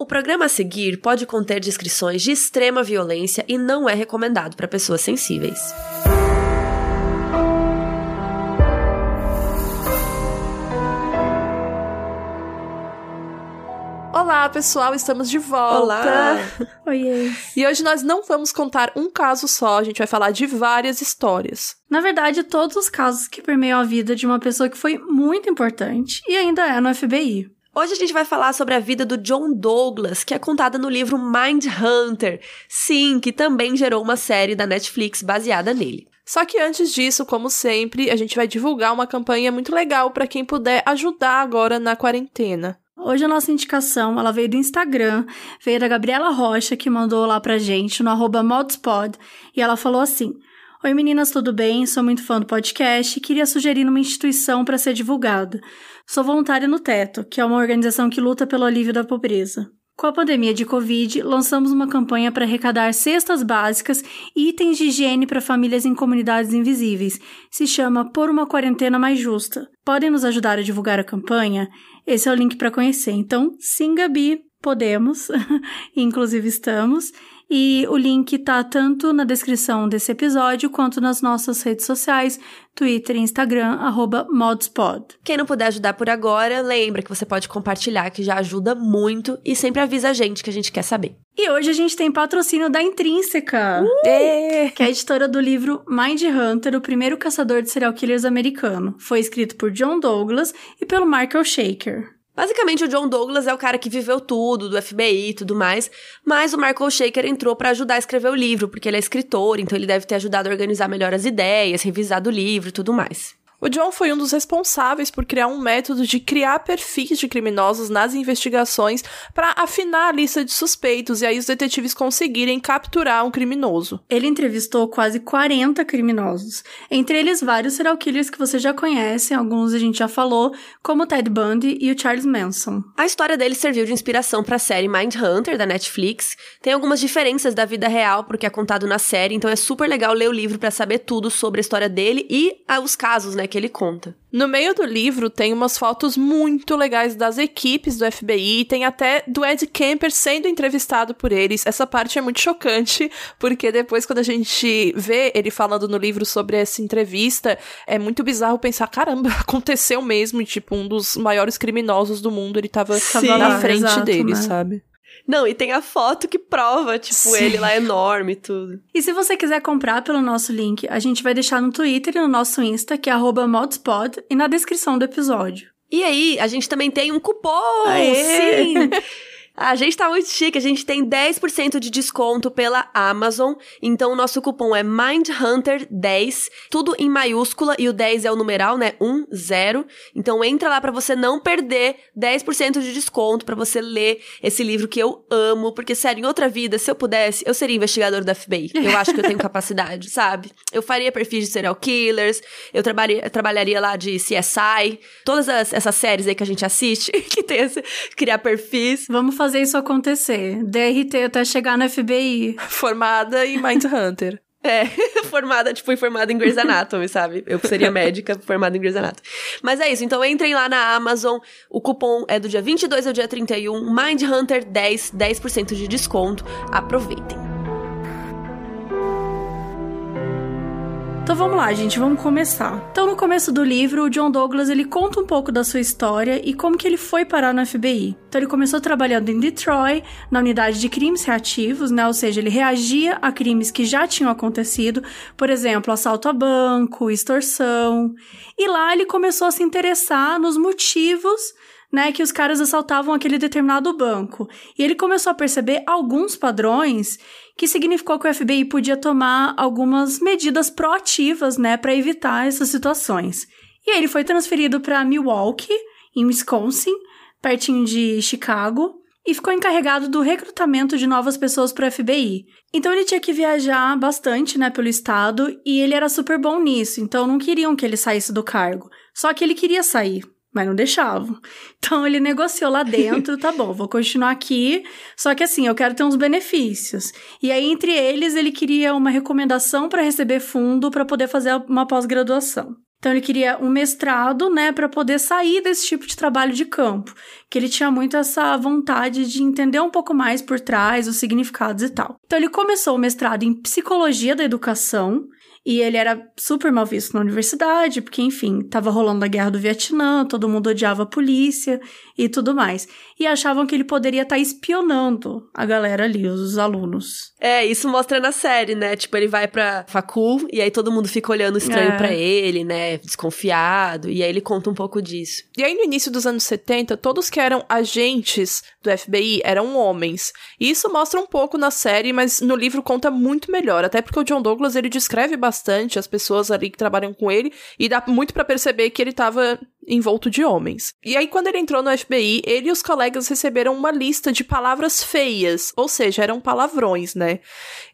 O programa a seguir pode conter descrições de extrema violência e não é recomendado para pessoas sensíveis. Olá, pessoal, estamos de volta. Olá. Oiê. E hoje nós não vamos contar um caso só, a gente vai falar de várias histórias. Na verdade, todos os casos que permeiam a vida de uma pessoa que foi muito importante e ainda é no FBI. Hoje a gente vai falar sobre a vida do John Douglas, que é contada no livro Mind Hunter. Sim, que também gerou uma série da Netflix baseada nele. Só que antes disso, como sempre, a gente vai divulgar uma campanha muito legal para quem puder ajudar agora na quarentena. Hoje a nossa indicação, ela veio do Instagram, veio da Gabriela Rocha, que mandou lá pra gente no arroba modspod, e ela falou assim: Oi meninas, tudo bem? Sou muito fã do podcast e queria sugerir uma instituição para ser divulgada. Sou voluntária no Teto, que é uma organização que luta pelo alívio da pobreza. Com a pandemia de Covid, lançamos uma campanha para arrecadar cestas básicas e itens de higiene para famílias em comunidades invisíveis. Se chama Por uma Quarentena Mais Justa. Podem nos ajudar a divulgar a campanha? Esse é o link para conhecer. Então, sim, Gabi, podemos, inclusive estamos. E o link tá tanto na descrição desse episódio quanto nas nossas redes sociais, Twitter e Instagram, arroba modspod. Quem não puder ajudar por agora, lembra que você pode compartilhar, que já ajuda muito e sempre avisa a gente que a gente quer saber. E hoje a gente tem patrocínio da Intrínseca, que é a editora do livro Mind Hunter, o primeiro caçador de serial killers americano. Foi escrito por John Douglas e pelo Michael Shaker. Basicamente, o John Douglas é o cara que viveu tudo, do FBI e tudo mais, mas o Michael Shaker entrou para ajudar a escrever o livro, porque ele é escritor, então ele deve ter ajudado a organizar melhor as ideias, revisado o livro e tudo mais. O John foi um dos responsáveis por criar um método de criar perfis de criminosos nas investigações para afinar a lista de suspeitos e aí os detetives conseguirem capturar um criminoso. Ele entrevistou quase 40 criminosos, entre eles vários serial killers que você já conhece, alguns a gente já falou, como o Ted Bundy e o Charles Manson. A história dele serviu de inspiração para a série Mind Hunter da Netflix. Tem algumas diferenças da vida real porque é contado na série, então é super legal ler o livro para saber tudo sobre a história dele e ah, os casos, né, que ele conta. No meio do livro tem umas fotos muito legais das equipes do FBI, tem até do Ed Kemper sendo entrevistado por eles. Essa parte é muito chocante, porque depois quando a gente vê ele falando no livro sobre essa entrevista, é muito bizarro pensar, caramba, aconteceu mesmo, e, tipo, um dos maiores criminosos do mundo, ele tava, Sim, na frente exato, dele, né? sabe? Não, e tem a foto que prova, tipo, Sim. ele lá enorme e tudo. E se você quiser comprar pelo nosso link, a gente vai deixar no Twitter e no nosso Insta, que é modspod, e na descrição do episódio. E aí, a gente também tem um cupom! Aê! Sim! A gente tá muito chique, a gente tem 10% de desconto pela Amazon. Então o nosso cupom é MindHunter10, tudo em maiúscula e o 10 é o numeral, né? 1 0. Então entra lá pra você não perder 10% de desconto pra você ler esse livro que eu amo, porque sério, em outra vida, se eu pudesse, eu seria investigador da FBI. Eu acho que eu tenho capacidade, sabe? Eu faria perfis de serial killers, eu trabalharia, trabalharia lá de CSI, todas as- essas séries aí que a gente assiste, que tem esse criar perfis. Vamos fazer isso acontecer. DRT até chegar no FBI. Formada em Mindhunter. É, formada, tipo, formada em Grey's Anatomy, sabe? Eu seria médica formada em Grey's Anatomy. Mas é isso, então entrem lá na Amazon, o cupom é do dia 22 ao dia 31, Mindhunter 10, 10% de desconto, aproveitem. Então vamos lá, gente, vamos começar. Então no começo do livro, o John Douglas ele conta um pouco da sua história e como que ele foi parar no FBI. Então ele começou trabalhando em Detroit, na unidade de crimes reativos, né? Ou seja, ele reagia a crimes que já tinham acontecido, por exemplo, assalto a banco, extorsão. E lá ele começou a se interessar nos motivos né, que os caras assaltavam aquele determinado banco. E ele começou a perceber alguns padrões que significou que o FBI podia tomar algumas medidas proativas, né, para evitar essas situações. E aí ele foi transferido para Milwaukee, em Wisconsin, pertinho de Chicago, e ficou encarregado do recrutamento de novas pessoas para o FBI. Então ele tinha que viajar bastante, né, pelo estado, e ele era super bom nisso, então não queriam que ele saísse do cargo. Só que ele queria sair, mas não deixavam. Então ele negociou lá dentro, tá bom, vou continuar aqui, só que assim, eu quero ter uns benefícios. E aí entre eles ele queria uma recomendação para receber fundo para poder fazer uma pós-graduação. Então ele queria um mestrado, né, para poder sair desse tipo de trabalho de campo, que ele tinha muito essa vontade de entender um pouco mais por trás os significados e tal. Então ele começou o mestrado em psicologia da educação e ele era super mal visto na universidade, porque, enfim, tava rolando a guerra do Vietnã, todo mundo odiava a polícia e tudo mais. E achavam que ele poderia estar tá espionando a galera ali, os alunos. É, isso mostra na série, né? Tipo, ele vai pra facul e aí todo mundo fica olhando estranho é. para ele, né? Desconfiado. E aí ele conta um pouco disso. E aí no início dos anos 70, todos que eram agentes do FBI eram homens. E isso mostra um pouco na série, mas no livro conta muito melhor. Até porque o John Douglas ele descreve bastante bastante as pessoas ali que trabalham com ele e dá muito para perceber que ele tava envolto de homens. E aí, quando ele entrou no FBI, ele e os colegas receberam uma lista de palavras feias, ou seja, eram palavrões, né?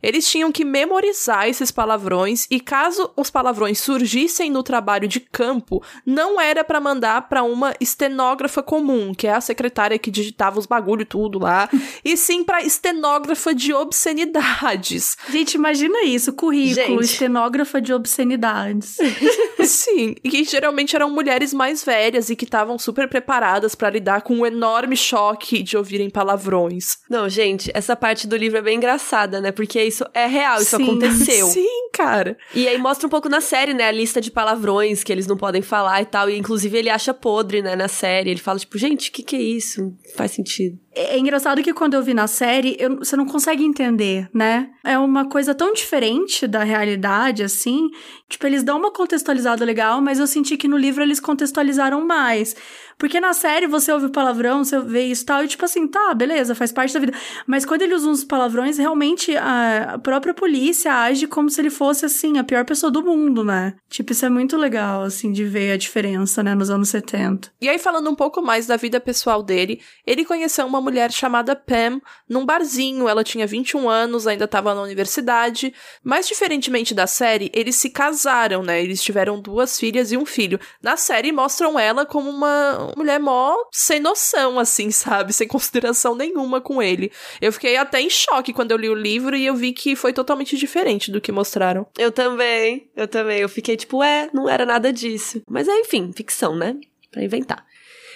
Eles tinham que memorizar esses palavrões e caso os palavrões surgissem no trabalho de campo, não era para mandar para uma estenógrafa comum, que é a secretária que digitava os bagulho tudo lá, e sim para estenógrafa de obscenidades. Gente, imagina isso, currículo, Gente. estenógrafa de obscenidades. sim, e que geralmente eram mulheres mais velhas e que estavam super preparadas para lidar com o enorme choque de ouvirem palavrões. Não, gente, essa parte do livro é bem engraçada, né? Porque isso é real, isso Sim. aconteceu. Sim, cara. E aí mostra um pouco na série, né? A lista de palavrões que eles não podem falar e tal. E inclusive ele acha podre, né? Na série. Ele fala, tipo, gente, o que, que é isso? Faz sentido. É, é engraçado que quando eu vi na série, eu, você não consegue entender, né? É uma coisa tão diferente da realidade, assim. Tipo, eles dão uma contextualizada legal, mas eu senti que no livro eles contextualizaram mais. Porque na série você ouve palavrão, você vê isso e tal, e tipo assim, tá, beleza, faz parte da vida. Mas quando ele usa uns palavrões, realmente a própria polícia age como se ele fosse, assim, a pior pessoa do mundo, né? Tipo, isso é muito legal, assim, de ver a diferença, né, nos anos 70. E aí, falando um pouco mais da vida pessoal dele, ele conheceu uma mulher chamada Pam num barzinho. Ela tinha 21 anos, ainda estava na universidade. Mas, diferentemente da série, eles se casaram, né? Eles tiveram duas filhas e um filho. Na série, mostram ela como uma mulher mó sem noção, assim, sabe? Sem consideração nenhuma com ele. Eu fiquei até em choque quando eu li o livro e eu vi que foi totalmente diferente do que mostraram. Eu também, eu também. Eu fiquei tipo, é, não era nada disso. Mas é, enfim, ficção, né? Pra inventar.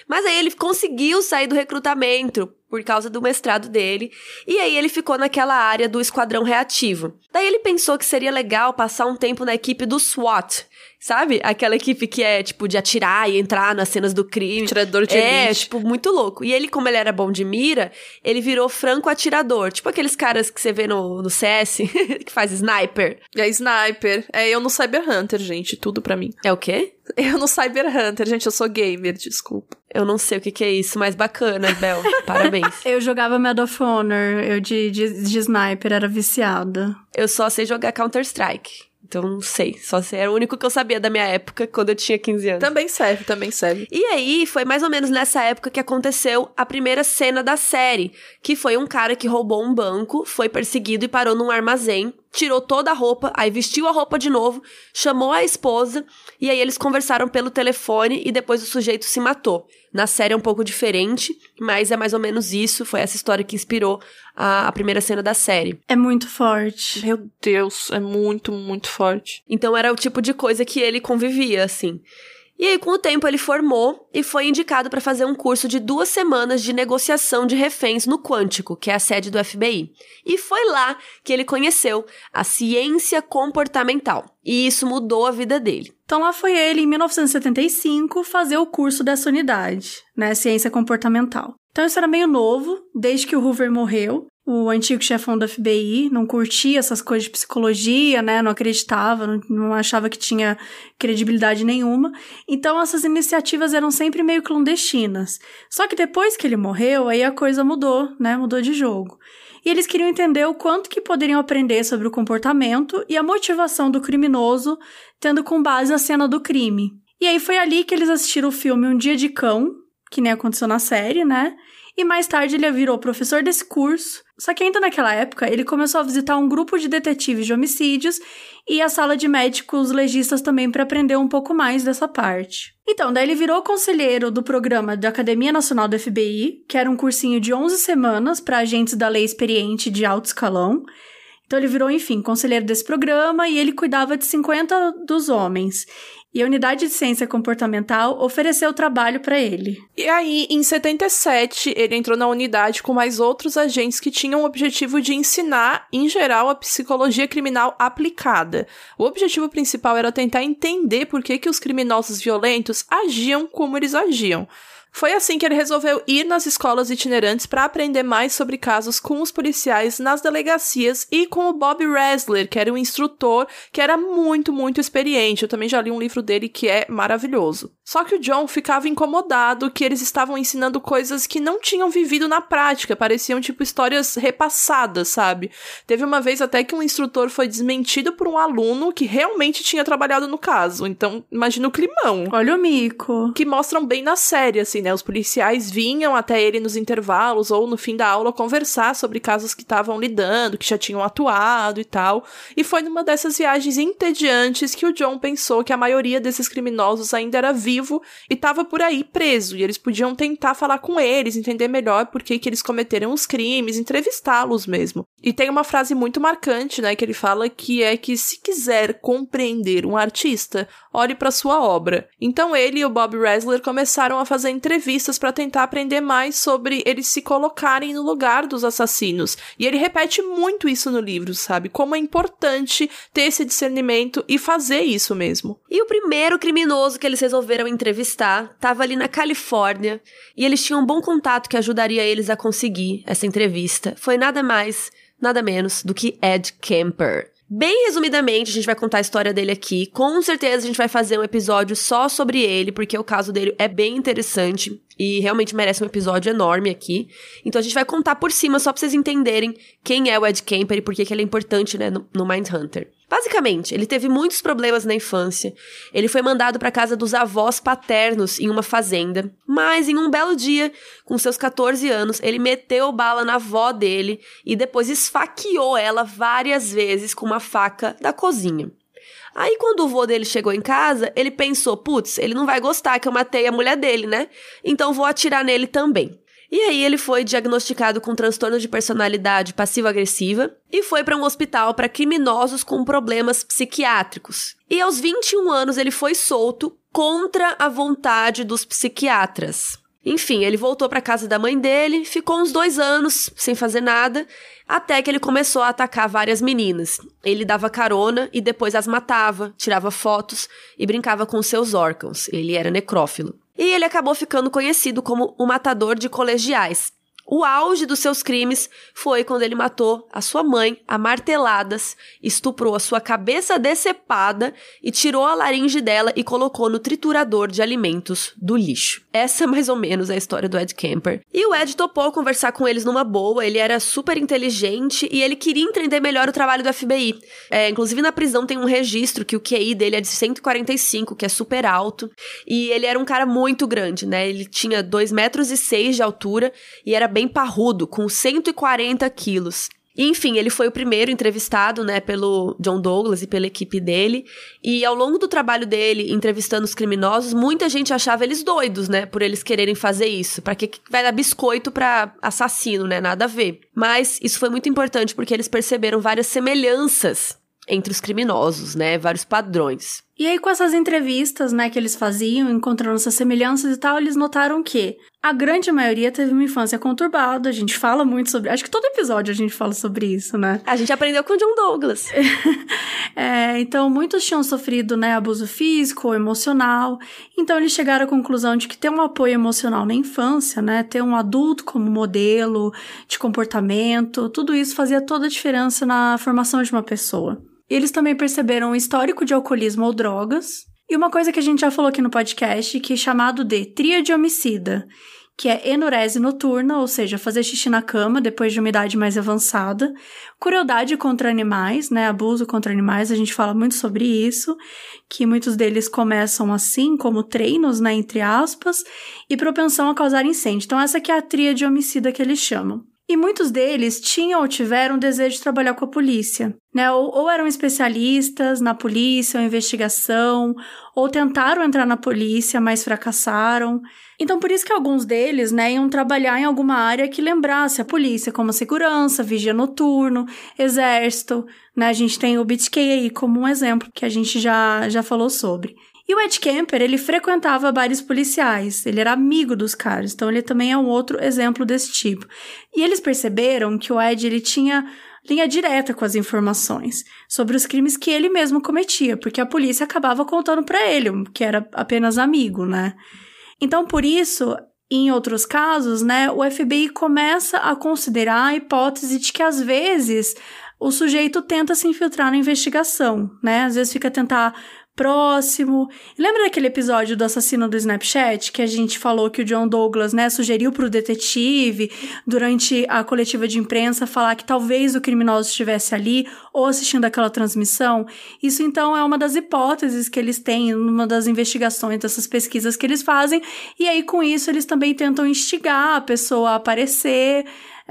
Mas aí ele conseguiu sair do recrutamento por causa do mestrado dele, e aí ele ficou naquela área do esquadrão reativo. Daí ele pensou que seria legal passar um tempo na equipe do SWAT, Sabe? Aquela equipe que é, tipo, de atirar e entrar nas cenas do crime. Atirador de É, elite. tipo, muito louco. E ele, como ele era bom de mira, ele virou franco atirador. Tipo aqueles caras que você vê no, no CS, que faz sniper. É sniper. É eu no Cyber Hunter, gente. Tudo pra mim. É o quê? Eu no Cyber Hunter, gente. Eu sou gamer, desculpa. Eu não sei o que, que é isso, mas bacana, Bel. Parabéns. Eu jogava Medal of Honor. Eu de, de, de sniper era viciada. Eu só sei jogar Counter-Strike. Então, não sei. Só se era o único que eu sabia da minha época, quando eu tinha 15 anos. Também serve, também serve. E aí, foi mais ou menos nessa época que aconteceu a primeira cena da série, que foi um cara que roubou um banco, foi perseguido e parou num armazém tirou toda a roupa, aí vestiu a roupa de novo, chamou a esposa e aí eles conversaram pelo telefone e depois o sujeito se matou. Na série é um pouco diferente, mas é mais ou menos isso. Foi essa história que inspirou a, a primeira cena da série. É muito forte. Meu Deus, é muito, muito forte. Então era o tipo de coisa que ele convivia, assim. E aí, com o tempo, ele formou e foi indicado para fazer um curso de duas semanas de negociação de reféns no Quântico, que é a sede do FBI. E foi lá que ele conheceu a ciência comportamental. E isso mudou a vida dele. Então lá foi ele, em 1975, fazer o curso dessa unidade, né, ciência comportamental. Então isso era meio novo, desde que o Hoover morreu o antigo chefão da FBI não curtia essas coisas de psicologia, né? Não acreditava, não, não, achava que tinha credibilidade nenhuma. Então essas iniciativas eram sempre meio clandestinas. Só que depois que ele morreu, aí a coisa mudou, né? Mudou de jogo. E eles queriam entender o quanto que poderiam aprender sobre o comportamento e a motivação do criminoso, tendo com base a cena do crime. E aí foi ali que eles assistiram o filme Um Dia de Cão, que nem aconteceu na série, né? E mais tarde ele virou professor desse curso. Só que ainda naquela época, ele começou a visitar um grupo de detetives de homicídios e a sala de médicos legistas também para aprender um pouco mais dessa parte. Então, daí ele virou conselheiro do programa da Academia Nacional do FBI, que era um cursinho de 11 semanas para agentes da lei experiente de alto escalão. Então ele virou, enfim, conselheiro desse programa e ele cuidava de 50 dos homens. E a unidade de ciência comportamental ofereceu trabalho para ele. E aí, em 77, ele entrou na unidade com mais outros agentes que tinham o objetivo de ensinar, em geral, a psicologia criminal aplicada. O objetivo principal era tentar entender por que, que os criminosos violentos agiam como eles agiam. Foi assim que ele resolveu ir nas escolas itinerantes para aprender mais sobre casos com os policiais nas delegacias e com o Bob Resler, que era o instrutor, que era muito, muito experiente. Eu também já li um livro dele que é maravilhoso. Só que o John ficava incomodado que eles estavam ensinando coisas que não tinham vivido na prática, pareciam tipo histórias repassadas, sabe? Teve uma vez até que um instrutor foi desmentido por um aluno que realmente tinha trabalhado no caso. Então, imagina o climão. Olha o mico. Que mostram bem na série, assim né? Os policiais vinham até ele nos intervalos ou no fim da aula conversar sobre casos que estavam lidando, que já tinham atuado e tal. E foi numa dessas viagens entediantes que o John pensou que a maioria desses criminosos ainda era vivo e estava por aí preso, e eles podiam tentar falar com eles, entender melhor por que, que eles cometeram os crimes, entrevistá-los mesmo. E tem uma frase muito marcante, né, que ele fala que é que se quiser compreender um artista, olhe para sua obra. Então ele e o Bob Resler começaram a fazer entrevistas para tentar aprender mais sobre eles se colocarem no lugar dos assassinos. E ele repete muito isso no livro, sabe? Como é importante ter esse discernimento e fazer isso mesmo. E o primeiro criminoso que eles resolveram entrevistar estava ali na Califórnia e eles tinham um bom contato que ajudaria eles a conseguir essa entrevista. Foi nada mais, nada menos do que Ed Kemper. Bem resumidamente, a gente vai contar a história dele aqui. Com certeza a gente vai fazer um episódio só sobre ele, porque o caso dele é bem interessante e realmente merece um episódio enorme aqui. Então a gente vai contar por cima só pra vocês entenderem quem é o Ed Kemper e por que ele é importante, né, no, no Mindhunter. Basicamente, ele teve muitos problemas na infância. Ele foi mandado para casa dos avós paternos em uma fazenda, mas em um belo dia, com seus 14 anos, ele meteu bala na avó dele e depois esfaqueou ela várias vezes com uma faca da cozinha. Aí, quando o vô dele chegou em casa, ele pensou: putz, ele não vai gostar que eu matei a mulher dele, né? Então vou atirar nele também. E aí ele foi diagnosticado com transtorno de personalidade passivo-agressiva e foi para um hospital para criminosos com problemas psiquiátricos. E aos 21 anos ele foi solto contra a vontade dos psiquiatras. Enfim, ele voltou para casa da mãe dele, ficou uns dois anos sem fazer nada, até que ele começou a atacar várias meninas. Ele dava carona e depois as matava, tirava fotos e brincava com seus órgãos. Ele era necrófilo. E ele acabou ficando conhecido como o matador de colegiais. O auge dos seus crimes foi quando ele matou a sua mãe a marteladas, estuprou a sua cabeça decepada e tirou a laringe dela e colocou no triturador de alimentos do lixo. Essa é mais ou menos a história do Ed Kemper. E o Ed topou conversar com eles numa boa, ele era super inteligente e ele queria entender melhor o trabalho do FBI. É, inclusive na prisão tem um registro que o QI dele é de 145, que é super alto, e ele era um cara muito grande, né? Ele tinha 2 metros e 6 de altura e era bem bem parrudo, com 140 quilos. Enfim, ele foi o primeiro entrevistado, né, pelo John Douglas e pela equipe dele. E ao longo do trabalho dele, entrevistando os criminosos, muita gente achava eles doidos, né, por eles quererem fazer isso. Para que vai dar biscoito para assassino, né? Nada a ver. Mas isso foi muito importante porque eles perceberam várias semelhanças entre os criminosos, né, vários padrões. E aí, com essas entrevistas, né, que eles faziam, encontrando essas semelhanças e tal, eles notaram que a grande maioria teve uma infância conturbada. A gente fala muito sobre. Acho que todo episódio a gente fala sobre isso, né? A gente aprendeu com o John Douglas. é, então, muitos tinham sofrido, né, abuso físico ou emocional. Então, eles chegaram à conclusão de que ter um apoio emocional na infância, né, ter um adulto como modelo de comportamento, tudo isso fazia toda a diferença na formação de uma pessoa. Eles também perceberam o histórico de alcoolismo ou drogas. E uma coisa que a gente já falou aqui no podcast, que é chamado de tríade homicida, que é enurese noturna, ou seja, fazer xixi na cama depois de uma idade mais avançada, crueldade contra animais, né, abuso contra animais, a gente fala muito sobre isso, que muitos deles começam assim, como treinos, né, entre aspas, e propensão a causar incêndio. Então essa aqui é a tríade homicida que eles chamam. E muitos deles tinham ou tiveram desejo de trabalhar com a polícia, né? Ou, ou, eram especialistas na polícia ou investigação, ou tentaram entrar na polícia, mas fracassaram. Então, por isso que alguns deles, né, iam trabalhar em alguma área que lembrasse a polícia, como segurança, vigia noturno, exército, né? A gente tem o BTK aí como um exemplo que a gente já, já falou sobre. E o Ed Kemper, ele frequentava bares policiais, ele era amigo dos caras, então ele também é um outro exemplo desse tipo. E eles perceberam que o Ed, ele tinha linha direta com as informações sobre os crimes que ele mesmo cometia, porque a polícia acabava contando para ele, que era apenas amigo, né? Então, por isso, em outros casos, né, o FBI começa a considerar a hipótese de que às vezes o sujeito tenta se infiltrar na investigação, né? Às vezes fica tentar próximo. Lembra daquele episódio do assassino do Snapchat que a gente falou que o John Douglas, né, sugeriu para o detetive durante a coletiva de imprensa falar que talvez o criminoso estivesse ali ou assistindo aquela transmissão? Isso então é uma das hipóteses que eles têm numa das investigações dessas pesquisas que eles fazem, e aí com isso eles também tentam instigar a pessoa a aparecer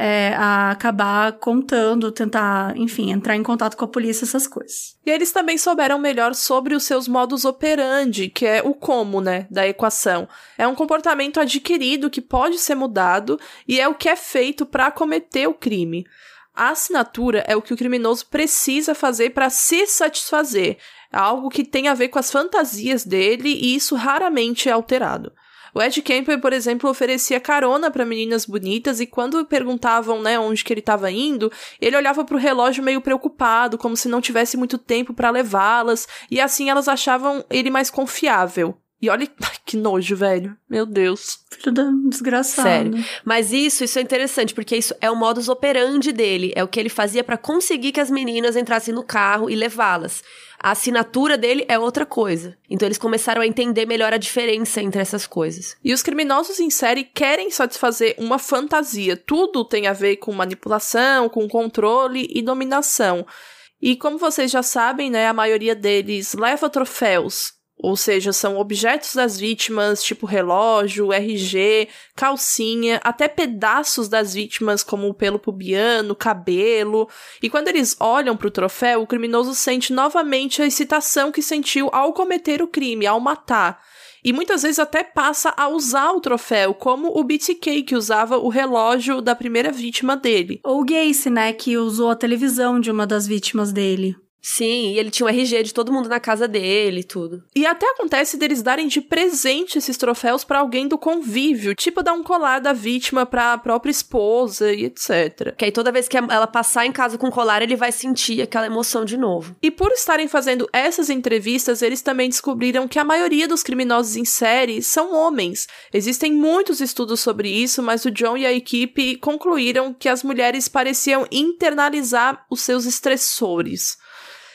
é, a acabar contando, tentar, enfim, entrar em contato com a polícia, essas coisas. E eles também souberam melhor sobre os seus modus operandi, que é o como, né, da equação. É um comportamento adquirido que pode ser mudado e é o que é feito para cometer o crime. A assinatura é o que o criminoso precisa fazer para se satisfazer. É algo que tem a ver com as fantasias dele e isso raramente é alterado. O Ed Kemper, por exemplo, oferecia carona para meninas bonitas e quando perguntavam, né, onde que ele estava indo, ele olhava para o relógio meio preocupado, como se não tivesse muito tempo para levá-las, e assim elas achavam ele mais confiável. E olha que nojo, velho. Meu Deus. Filho da desgraçado. Sério. Mas isso, isso é interessante, porque isso é o modus operandi dele. É o que ele fazia para conseguir que as meninas entrassem no carro e levá-las. A assinatura dele é outra coisa. Então eles começaram a entender melhor a diferença entre essas coisas. E os criminosos em série querem satisfazer uma fantasia. Tudo tem a ver com manipulação, com controle e dominação. E como vocês já sabem, né, a maioria deles leva troféus ou seja, são objetos das vítimas, tipo relógio, RG, calcinha, até pedaços das vítimas, como o pelo pubiano, cabelo. E quando eles olham para o troféu, o criminoso sente novamente a excitação que sentiu ao cometer o crime, ao matar. E muitas vezes até passa a usar o troféu, como o BTK, que usava o relógio da primeira vítima dele. Ou o Gacy, né, que usou a televisão de uma das vítimas dele. Sim, e ele tinha o RG de todo mundo na casa dele e tudo. E até acontece deles darem de presente esses troféus para alguém do convívio, tipo dar um colar da vítima pra própria esposa e etc. Que aí toda vez que ela passar em casa com colar, ele vai sentir aquela emoção de novo. E por estarem fazendo essas entrevistas, eles também descobriram que a maioria dos criminosos em série são homens. Existem muitos estudos sobre isso, mas o John e a equipe concluíram que as mulheres pareciam internalizar os seus estressores.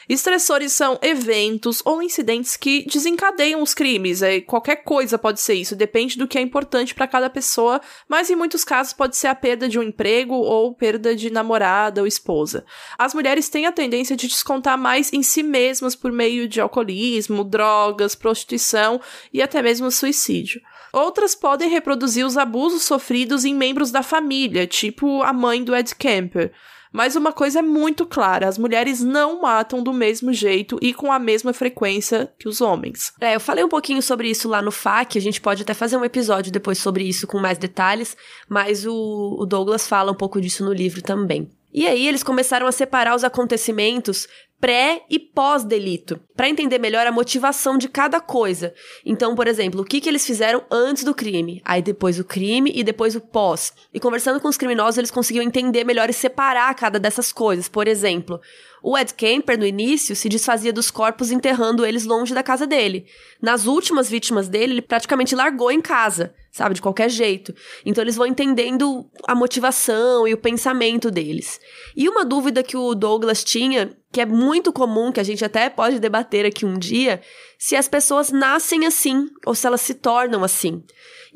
Estressores são eventos ou incidentes que desencadeiam os crimes. É, qualquer coisa pode ser isso, depende do que é importante para cada pessoa, mas em muitos casos pode ser a perda de um emprego ou perda de namorada ou esposa. As mulheres têm a tendência de descontar mais em si mesmas por meio de alcoolismo, drogas, prostituição e até mesmo suicídio. Outras podem reproduzir os abusos sofridos em membros da família, tipo a mãe do Ed Kemper. Mas uma coisa é muito clara: as mulheres não matam do mesmo jeito e com a mesma frequência que os homens. É, eu falei um pouquinho sobre isso lá no FAQ, a gente pode até fazer um episódio depois sobre isso com mais detalhes, mas o, o Douglas fala um pouco disso no livro também. E aí eles começaram a separar os acontecimentos pré e pós-delito, para entender melhor a motivação de cada coisa. Então, por exemplo, o que, que eles fizeram antes do crime, aí depois o crime e depois o pós. E conversando com os criminosos, eles conseguiam entender melhor e separar cada dessas coisas. Por exemplo, o Ed Kemper, no início, se desfazia dos corpos enterrando eles longe da casa dele. Nas últimas vítimas dele, ele praticamente largou em casa sabe? De qualquer jeito. Então eles vão entendendo a motivação e o pensamento deles. E uma dúvida que o Douglas tinha, que é muito comum, que a gente até pode debater aqui um dia, se as pessoas nascem assim ou se elas se tornam assim.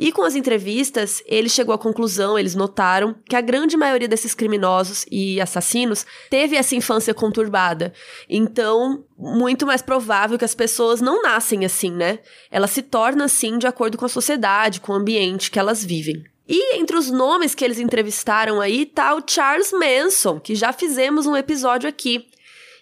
E com as entrevistas, ele chegou à conclusão, eles notaram, que a grande maioria desses criminosos e assassinos teve essa infância conturbada. Então, muito mais provável que as pessoas não nascem assim, né? Elas se tornam assim de acordo com a sociedade, com o ambiente que elas vivem. E entre os nomes que eles entrevistaram aí tá o Charles Manson, que já fizemos um episódio aqui.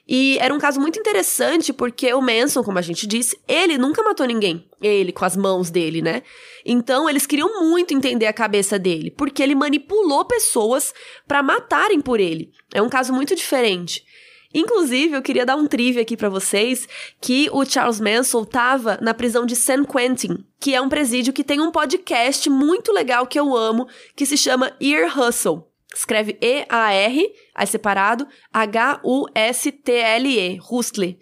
E era um caso muito interessante porque o Manson, como a gente disse, ele nunca matou ninguém. Ele, com as mãos dele, né? Então, eles queriam muito entender a cabeça dele, porque ele manipulou pessoas para matarem por ele. É um caso muito diferente. Inclusive, eu queria dar um trivia aqui para vocês que o Charles Manson tava na prisão de San Quentin, que é um presídio que tem um podcast muito legal que eu amo, que se chama Ear Hustle. Escreve E-A-R, aí separado, H-U-S-T-L-E, Hustle.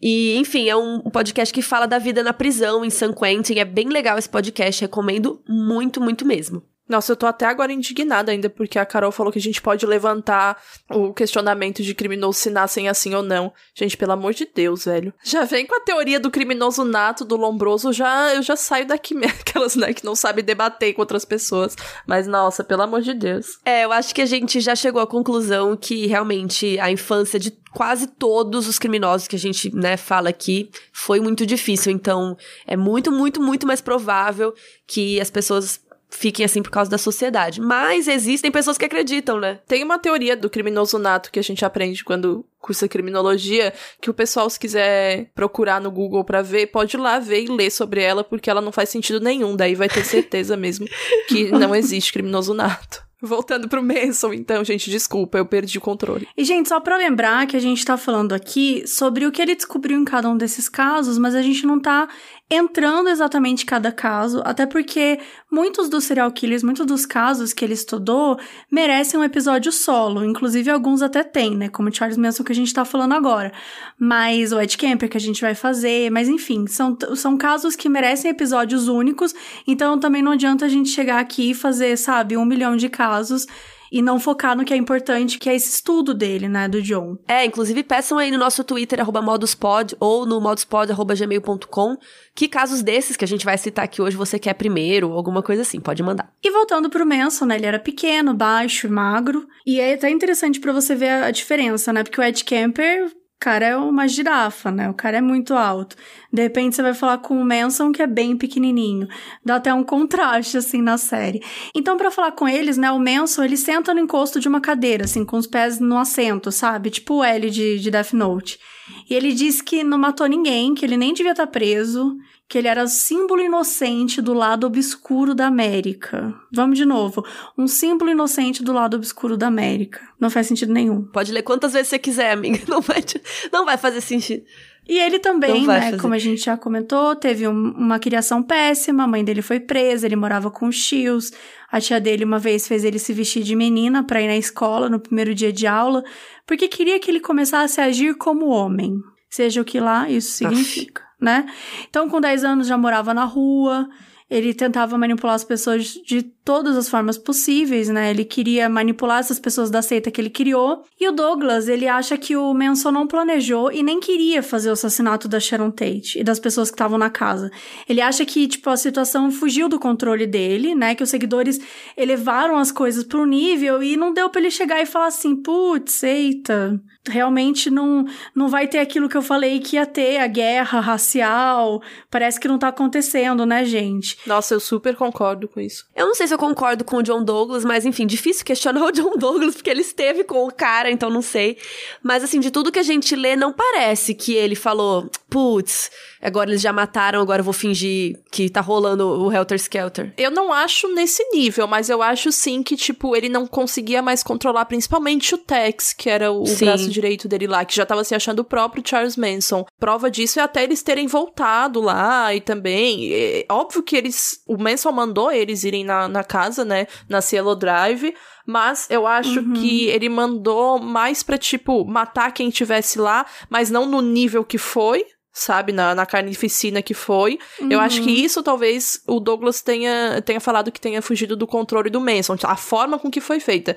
E, enfim, é um podcast que fala da vida na prisão em San Quentin. É bem legal esse podcast, recomendo muito, muito mesmo. Nossa, eu tô até agora indignada ainda, porque a Carol falou que a gente pode levantar o questionamento de criminoso se nascem assim ou não. Gente, pelo amor de Deus, velho. Já vem com a teoria do criminoso nato, do lombroso, já, eu já saio daqui, aquelas, né, que não sabem debater com outras pessoas. Mas, nossa, pelo amor de Deus. É, eu acho que a gente já chegou à conclusão que realmente a infância de quase todos os criminosos que a gente, né, fala aqui foi muito difícil. Então, é muito, muito, muito mais provável que as pessoas fiquem assim por causa da sociedade. Mas existem pessoas que acreditam, né? Tem uma teoria do criminoso nato que a gente aprende quando cursa criminologia, que o pessoal, se quiser procurar no Google para ver, pode ir lá ver e ler sobre ela, porque ela não faz sentido nenhum. Daí vai ter certeza mesmo que não existe criminoso nato. Voltando pro Manson, então, gente, desculpa, eu perdi o controle. E, gente, só para lembrar que a gente tá falando aqui sobre o que ele descobriu em cada um desses casos, mas a gente não tá entrando exatamente cada caso, até porque muitos dos serial killers, muitos dos casos que ele estudou, merecem um episódio solo, inclusive alguns até tem, né, como Charles Manson que a gente tá falando agora, mas o Ed Kemper que a gente vai fazer, mas enfim, são, são casos que merecem episódios únicos, então também não adianta a gente chegar aqui e fazer, sabe, um milhão de casos e não focar no que é importante, que é esse estudo dele, né, do John. É, inclusive peçam aí no nosso Twitter, arroba moduspod, ou no moduspod.gmail.com, que casos desses que a gente vai citar aqui hoje você quer primeiro, alguma coisa assim, pode mandar. E voltando pro Manson, né, ele era pequeno, baixo, magro, e é até interessante para você ver a diferença, né, porque o Ed Kemper cara é uma girafa, né? O cara é muito alto. De repente você vai falar com o Manson, que é bem pequenininho. Dá até um contraste, assim, na série. Então, para falar com eles, né? O Manson, ele senta no encosto de uma cadeira, assim, com os pés no assento, sabe? Tipo o L de, de Death Note. E ele diz que não matou ninguém, que ele nem devia estar tá preso, que ele era símbolo inocente do lado obscuro da América. Vamos de novo. Um símbolo inocente do lado obscuro da América. Não faz sentido nenhum. Pode ler quantas vezes você quiser, amiga. Não vai, não vai fazer sentido. E ele também, né, fazer. como a gente já comentou, teve um, uma criação péssima, a mãe dele foi presa, ele morava com os tios, a tia dele uma vez fez ele se vestir de menina para ir na escola no primeiro dia de aula, porque queria que ele começasse a agir como homem, seja o que lá isso significa né? Então, com 10 anos já morava na rua, ele tentava manipular as pessoas de todas as formas possíveis, né? Ele queria manipular essas pessoas da seita que ele criou. E o Douglas, ele acha que o Manson não planejou e nem queria fazer o assassinato da Sharon Tate e das pessoas que estavam na casa. Ele acha que, tipo, a situação fugiu do controle dele, né? Que os seguidores elevaram as coisas para um nível e não deu para ele chegar e falar assim, putz, eita, realmente não, não vai ter aquilo que eu falei que ia ter, a guerra racial. Parece que não tá acontecendo, né, gente? Nossa, eu super concordo com isso. Eu não sei se eu concordo com o John Douglas, mas enfim, difícil questionar o John Douglas, porque ele esteve com o cara, então não sei. Mas assim, de tudo que a gente lê, não parece que ele falou, putz, agora eles já mataram, agora eu vou fingir que tá rolando o Helter Skelter. Eu não acho nesse nível, mas eu acho sim que, tipo, ele não conseguia mais controlar, principalmente o Tex, que era o sim. braço direito dele lá, que já tava se achando o próprio Charles Manson. Prova disso é até eles terem voltado lá e também. É, óbvio que eles. O Manson mandou eles irem na, na casa, né? Na Cielo Drive. Mas eu acho uhum. que ele mandou mais pra, tipo, matar quem tivesse lá, mas não no nível que foi, sabe, na, na carnificina que foi. Uhum. Eu acho que uhum. isso talvez o Douglas tenha, tenha falado que tenha fugido do controle do Manson, a forma com que foi feita.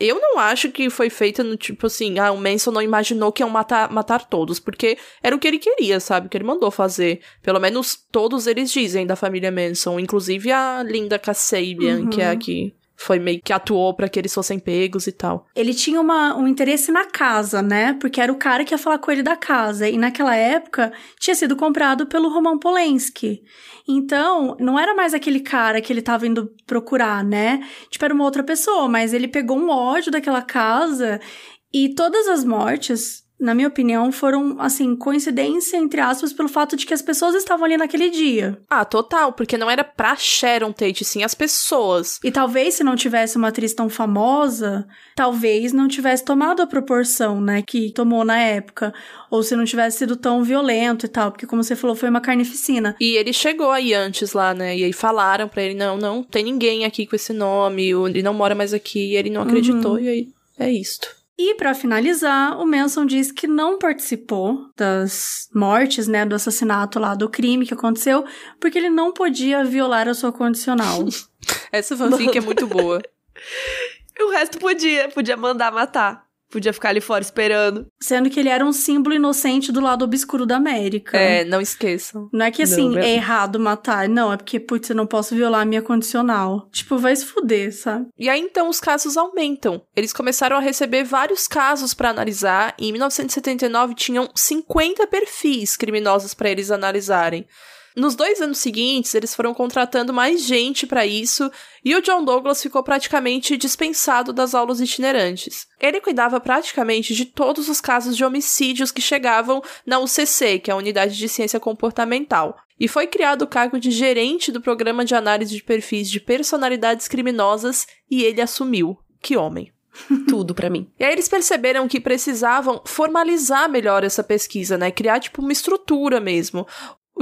Eu não acho que foi feita no tipo assim, ah, o Manson não imaginou que iam matar, matar todos, porque era o que ele queria, sabe? O que ele mandou fazer. Pelo menos todos eles dizem da família Manson, inclusive a Linda Kasabian, uhum. que é a que foi meio que atuou para que eles fossem pegos e tal. Ele tinha uma, um interesse na casa, né? Porque era o cara que ia falar com ele da casa. E naquela época tinha sido comprado pelo Roman Polanski. Então, não era mais aquele cara que ele tava indo procurar, né? Tipo, era uma outra pessoa, mas ele pegou um ódio daquela casa e todas as mortes na minha opinião, foram, assim, coincidência, entre aspas, pelo fato de que as pessoas estavam ali naquele dia. Ah, total, porque não era pra Sharon Tate, sim as pessoas. E talvez se não tivesse uma atriz tão famosa, talvez não tivesse tomado a proporção, né, que tomou na época. Ou se não tivesse sido tão violento e tal, porque como você falou, foi uma carnificina. E ele chegou aí antes lá, né, e aí falaram pra ele, não, não tem ninguém aqui com esse nome, ele não mora mais aqui, e ele não acreditou, uhum. e aí é isto. E para finalizar, o Manson diz que não participou das mortes, né, do assassinato lá, do crime que aconteceu, porque ele não podia violar a sua condicional. Essa fanfic é muito boa. o resto podia, podia mandar matar. Podia ficar ali fora esperando. Sendo que ele era um símbolo inocente do lado obscuro da América. É, não esqueçam. Não é que assim, não, é errado matar. Não, é porque, putz, eu não posso violar a minha condicional. Tipo, vai se fuder, sabe? E aí então os casos aumentam. Eles começaram a receber vários casos para analisar e em 1979 tinham 50 perfis criminosos para eles analisarem. Nos dois anos seguintes, eles foram contratando mais gente para isso e o John Douglas ficou praticamente dispensado das aulas itinerantes. Ele cuidava praticamente de todos os casos de homicídios que chegavam na UCC, que é a Unidade de Ciência Comportamental. E foi criado o cargo de gerente do programa de análise de perfis de personalidades criminosas e ele assumiu. Que homem. Tudo para mim. E aí eles perceberam que precisavam formalizar melhor essa pesquisa, né? Criar tipo uma estrutura mesmo.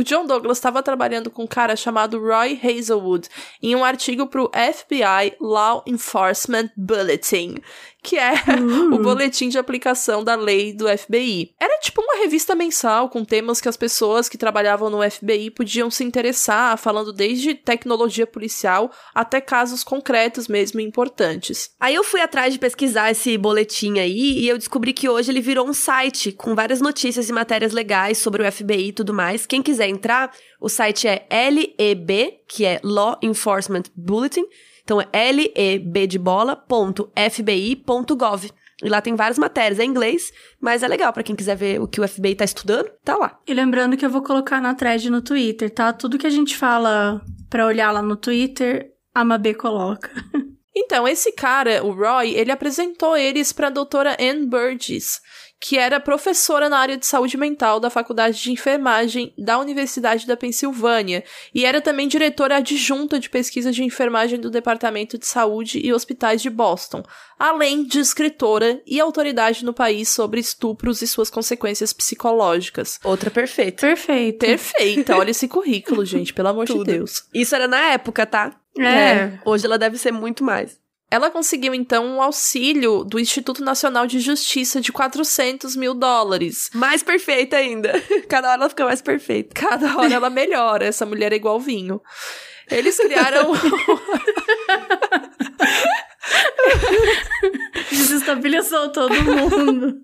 O John Douglas estava trabalhando com um cara chamado Roy Hazelwood em um artigo para o FBI Law Enforcement Bulletin, que é uhum. o boletim de aplicação da lei do FBI. Era tipo uma revista mensal com temas que as pessoas que trabalhavam no FBI podiam se interessar, falando desde tecnologia policial até casos concretos mesmo importantes. Aí eu fui atrás de pesquisar esse boletim aí e eu descobri que hoje ele virou um site com várias notícias e matérias legais sobre o FBI e tudo mais. Quem quiser entrar, o site é LEB, que é Law Enforcement Bulletin então é lebdebola.fbi.gov. E lá tem várias matérias, é em inglês, mas é legal para quem quiser ver o que o FBI tá estudando, tá lá. E lembrando que eu vou colocar na thread no Twitter, tá? Tudo que a gente fala para olhar lá no Twitter, a Mabê coloca. Então, esse cara, o Roy, ele apresentou eles para a doutora Anne Burgess, que era professora na área de saúde mental da Faculdade de Enfermagem da Universidade da Pensilvânia e era também diretora adjunta de pesquisa de enfermagem do Departamento de Saúde e Hospitais de Boston, além de escritora e autoridade no país sobre estupros e suas consequências psicológicas. Outra perfeita. Perfeita. Perfeita. Olha esse currículo, gente, pelo amor Tudo. de Deus. Isso era na época, tá? É. é. Hoje ela deve ser muito mais. Ela conseguiu, então, um auxílio do Instituto Nacional de Justiça de 400 mil dólares. Mais perfeita ainda. Cada hora ela fica mais perfeita. Cada hora ela melhora. Essa mulher é igual vinho. Eles criaram. Desestabilizou todo mundo.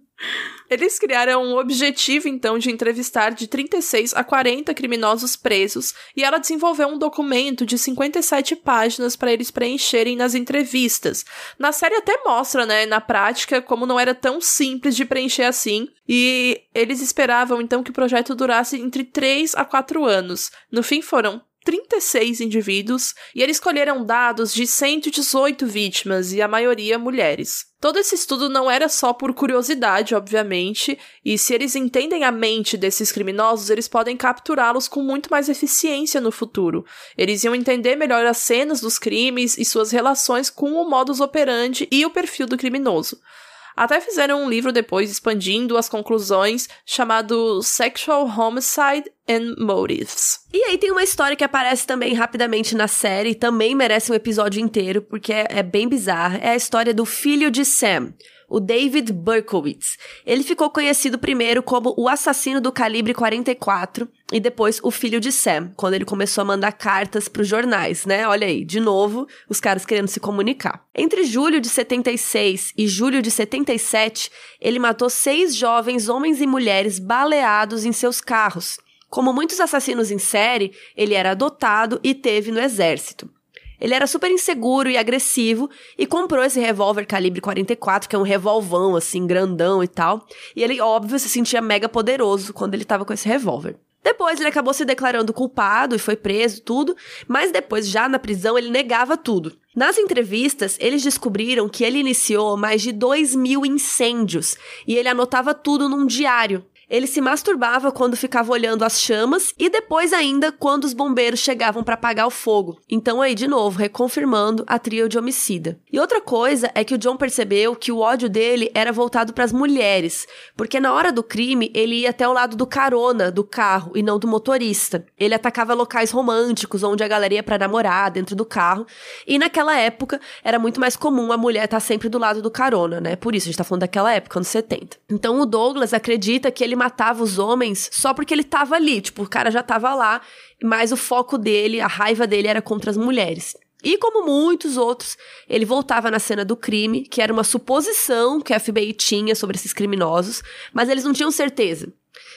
Eles criaram um objetivo, então, de entrevistar de 36 a 40 criminosos presos, e ela desenvolveu um documento de 57 páginas para eles preencherem nas entrevistas. Na série até mostra, né, na prática, como não era tão simples de preencher assim, e eles esperavam, então, que o projeto durasse entre 3 a 4 anos. No fim, foram 36 indivíduos e eles escolheram dados de 118 vítimas e a maioria mulheres. Todo esse estudo não era só por curiosidade, obviamente, e se eles entendem a mente desses criminosos, eles podem capturá-los com muito mais eficiência no futuro. Eles iam entender melhor as cenas dos crimes e suas relações com o modus operandi e o perfil do criminoso. Até fizeram um livro depois expandindo as conclusões chamado Sexual Homicide and Motives. E aí tem uma história que aparece também rapidamente na série, também merece um episódio inteiro, porque é, é bem bizarra. É a história do filho de Sam o David Berkowitz. Ele ficou conhecido primeiro como o assassino do calibre 44 e depois o filho de Sam, quando ele começou a mandar cartas para os jornais, né? Olha aí, de novo, os caras querendo se comunicar. Entre julho de 76 e julho de 77, ele matou seis jovens homens e mulheres baleados em seus carros. Como muitos assassinos em série, ele era adotado e teve no exército. Ele era super inseguro e agressivo e comprou esse revólver calibre 44, que é um revolvão assim, grandão e tal. E ele, óbvio, se sentia mega poderoso quando ele tava com esse revólver. Depois ele acabou se declarando culpado e foi preso, tudo, mas depois, já na prisão, ele negava tudo. Nas entrevistas, eles descobriram que ele iniciou mais de 2 mil incêndios e ele anotava tudo num diário. Ele se masturbava quando ficava olhando as chamas e depois ainda quando os bombeiros chegavam para apagar o fogo. Então aí de novo reconfirmando a trio de homicida. E outra coisa é que o John percebeu que o ódio dele era voltado para as mulheres, porque na hora do crime ele ia até o lado do carona do carro e não do motorista. Ele atacava locais românticos onde a galera ia para namorar dentro do carro, e naquela época era muito mais comum a mulher estar tá sempre do lado do carona, né? Por isso a gente tá falando daquela época, anos 70. Então o Douglas acredita que ele ele matava os homens só porque ele tava ali. Tipo, o cara já tava lá, mas o foco dele, a raiva dele era contra as mulheres. E como muitos outros, ele voltava na cena do crime, que era uma suposição que a FBI tinha sobre esses criminosos, mas eles não tinham certeza.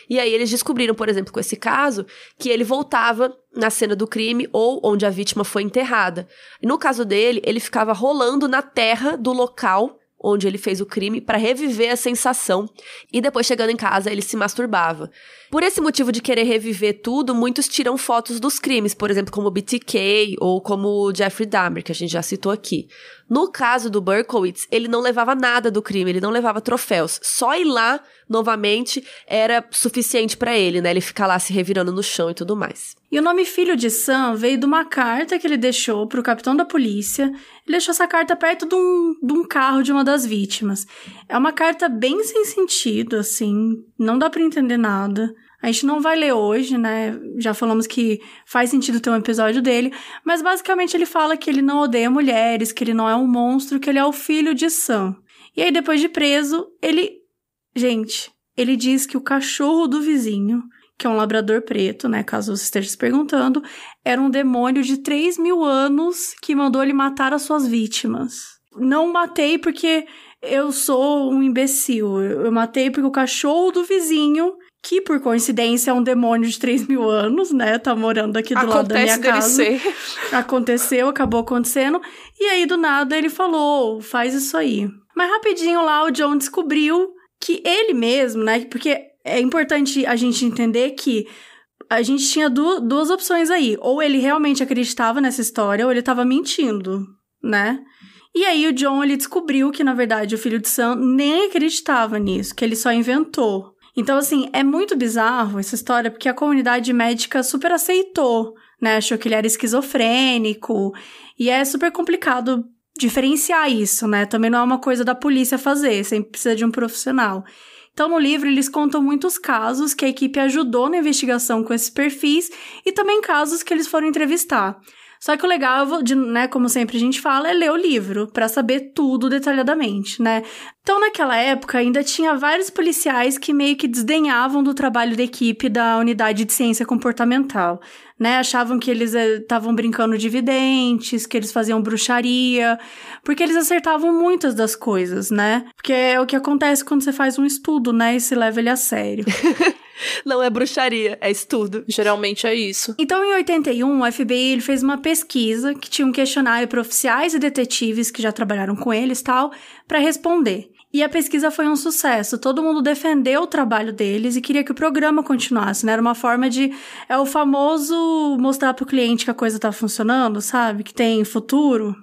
E aí eles descobriram, por exemplo, com esse caso, que ele voltava na cena do crime ou onde a vítima foi enterrada. No caso dele, ele ficava rolando na terra do local onde ele fez o crime para reviver a sensação e depois chegando em casa ele se masturbava. Por esse motivo de querer reviver tudo, muitos tiram fotos dos crimes, por exemplo, como o BTK ou como o Jeffrey Dahmer, que a gente já citou aqui. No caso do Berkowitz, ele não levava nada do crime, ele não levava troféus. Só ir lá novamente era suficiente para ele, né? Ele ficar lá se revirando no chão e tudo mais. E o nome Filho de Sam veio de uma carta que ele deixou para o capitão da polícia. Ele deixou essa carta perto de um, de um carro de uma das vítimas. É uma carta bem sem sentido, assim, não dá para entender nada. A gente não vai ler hoje, né? Já falamos que faz sentido ter um episódio dele, mas basicamente ele fala que ele não odeia mulheres, que ele não é um monstro, que ele é o filho de Sam. E aí, depois de preso, ele. Gente, ele diz que o cachorro do vizinho que é um labrador preto, né? Caso você esteja se perguntando, era um demônio de 3 mil anos que mandou ele matar as suas vítimas. Não matei porque eu sou um imbecil. Eu matei porque o cachorro do vizinho, que por coincidência é um demônio de 3 mil anos, né? Tá morando aqui do Acontece lado da minha casa. Ser. Aconteceu, acabou acontecendo. E aí, do nada, ele falou: faz isso aí. Mas rapidinho lá, o John descobriu que ele mesmo, né? Porque é importante a gente entender que a gente tinha du duas opções aí. Ou ele realmente acreditava nessa história, ou ele estava mentindo, né? E aí o John ele descobriu que, na verdade, o filho de Sam nem acreditava nisso, que ele só inventou. Então, assim, é muito bizarro essa história, porque a comunidade médica super aceitou, né? Achou que ele era esquizofrênico. E é super complicado diferenciar isso, né? Também não é uma coisa da polícia fazer, sempre precisa de um profissional. Então, no livro, eles contam muitos casos que a equipe ajudou na investigação com esses perfis e também casos que eles foram entrevistar. Só que o legal, de, né, como sempre a gente fala, é ler o livro para saber tudo detalhadamente, né? Então, naquela época, ainda tinha vários policiais que meio que desdenhavam do trabalho da equipe da unidade de ciência comportamental, né? Achavam que eles estavam eh, brincando de videntes, que eles faziam bruxaria, porque eles acertavam muitas das coisas, né? Porque é o que acontece quando você faz um estudo, né, e se leva ele a sério. Não é bruxaria, é estudo. Geralmente é isso. Então, em 81, o FBI ele fez uma pesquisa que tinha um questionário para oficiais e detetives que já trabalharam com eles tal, para responder. E a pesquisa foi um sucesso. Todo mundo defendeu o trabalho deles e queria que o programa continuasse, né? Era uma forma de. É o famoso mostrar para o cliente que a coisa tá funcionando, sabe? Que tem futuro.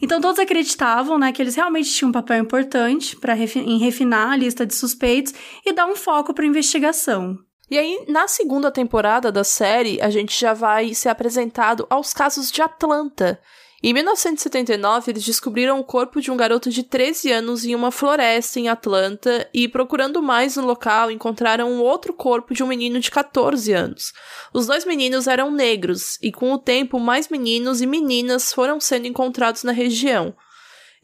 Então todos acreditavam, né, que eles realmente tinham um papel importante para refi em refinar a lista de suspeitos e dar um foco para a investigação. E aí, na segunda temporada da série, a gente já vai ser apresentado aos casos de Atlanta, em 1979, eles descobriram o corpo de um garoto de 13 anos em uma floresta em Atlanta e, procurando mais no local, encontraram um outro corpo de um menino de 14 anos. Os dois meninos eram negros e, com o tempo, mais meninos e meninas foram sendo encontrados na região.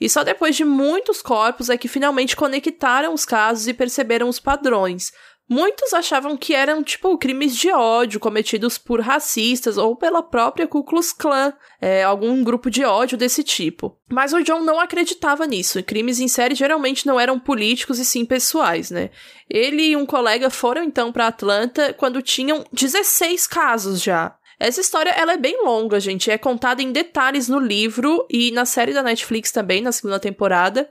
E só depois de muitos corpos é que finalmente conectaram os casos e perceberam os padrões. Muitos achavam que eram, tipo, crimes de ódio cometidos por racistas ou pela própria Ku Klux Klan, é, algum grupo de ódio desse tipo. Mas o John não acreditava nisso. Crimes em série geralmente não eram políticos e sim pessoais, né? Ele e um colega foram então para Atlanta quando tinham 16 casos já. Essa história, ela é bem longa, gente. É contada em detalhes no livro e na série da Netflix também, na segunda temporada.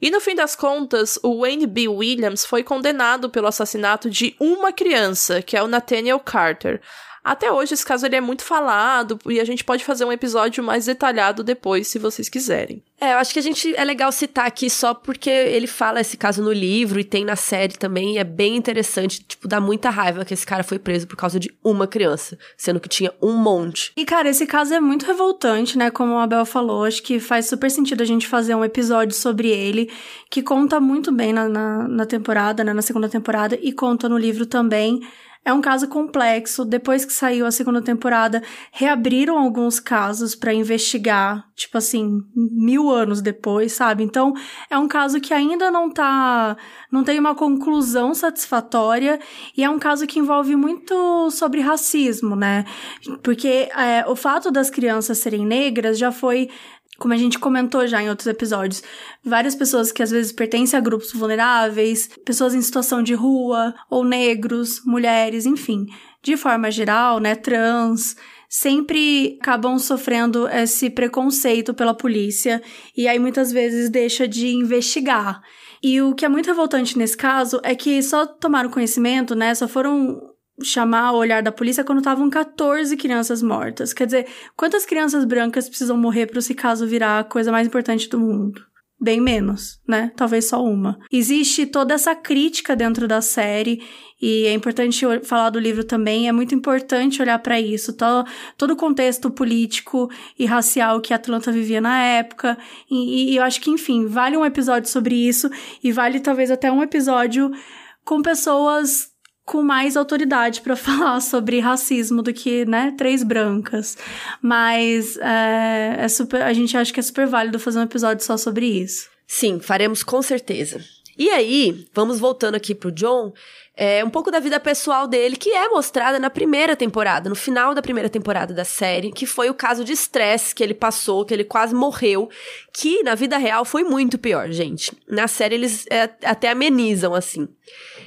E no fim das contas, o Wayne B. Williams foi condenado pelo assassinato de uma criança, que é o Nathaniel Carter. Até hoje, esse caso ele é muito falado e a gente pode fazer um episódio mais detalhado depois, se vocês quiserem. É, eu acho que a gente é legal citar aqui só porque ele fala esse caso no livro e tem na série também. E é bem interessante, tipo, dá muita raiva que esse cara foi preso por causa de uma criança, sendo que tinha um monte. E, cara, esse caso é muito revoltante, né? Como a Abel falou, acho que faz super sentido a gente fazer um episódio sobre ele, que conta muito bem na, na, na temporada, né? Na segunda temporada, e conta no livro também. É um caso complexo. Depois que saiu a segunda temporada, reabriram alguns casos para investigar, tipo assim, mil anos depois, sabe? Então, é um caso que ainda não tá. não tem uma conclusão satisfatória e é um caso que envolve muito sobre racismo, né? Porque é, o fato das crianças serem negras já foi como a gente comentou já em outros episódios, várias pessoas que às vezes pertencem a grupos vulneráveis, pessoas em situação de rua, ou negros, mulheres, enfim, de forma geral, né, trans, sempre acabam sofrendo esse preconceito pela polícia e aí muitas vezes deixa de investigar. E o que é muito revoltante nesse caso é que só tomaram conhecimento, né, só foram chamar o olhar da polícia quando estavam 14 crianças mortas. Quer dizer, quantas crianças brancas precisam morrer para esse caso virar a coisa mais importante do mundo? Bem menos, né? Talvez só uma. Existe toda essa crítica dentro da série e é importante falar do livro também. É muito importante olhar para isso, todo, todo o contexto político e racial que Atlanta vivia na época. E, e eu acho que, enfim, vale um episódio sobre isso e vale talvez até um episódio com pessoas com mais autoridade para falar sobre racismo do que, né, três brancas. Mas é, é super, a gente acha que é super válido fazer um episódio só sobre isso. Sim, faremos com certeza. E aí, vamos voltando aqui pro John, é, um pouco da vida pessoal dele, que é mostrada na primeira temporada, no final da primeira temporada da série, que foi o caso de estresse que ele passou, que ele quase morreu, que na vida real foi muito pior, gente. Na série eles é, até amenizam, assim.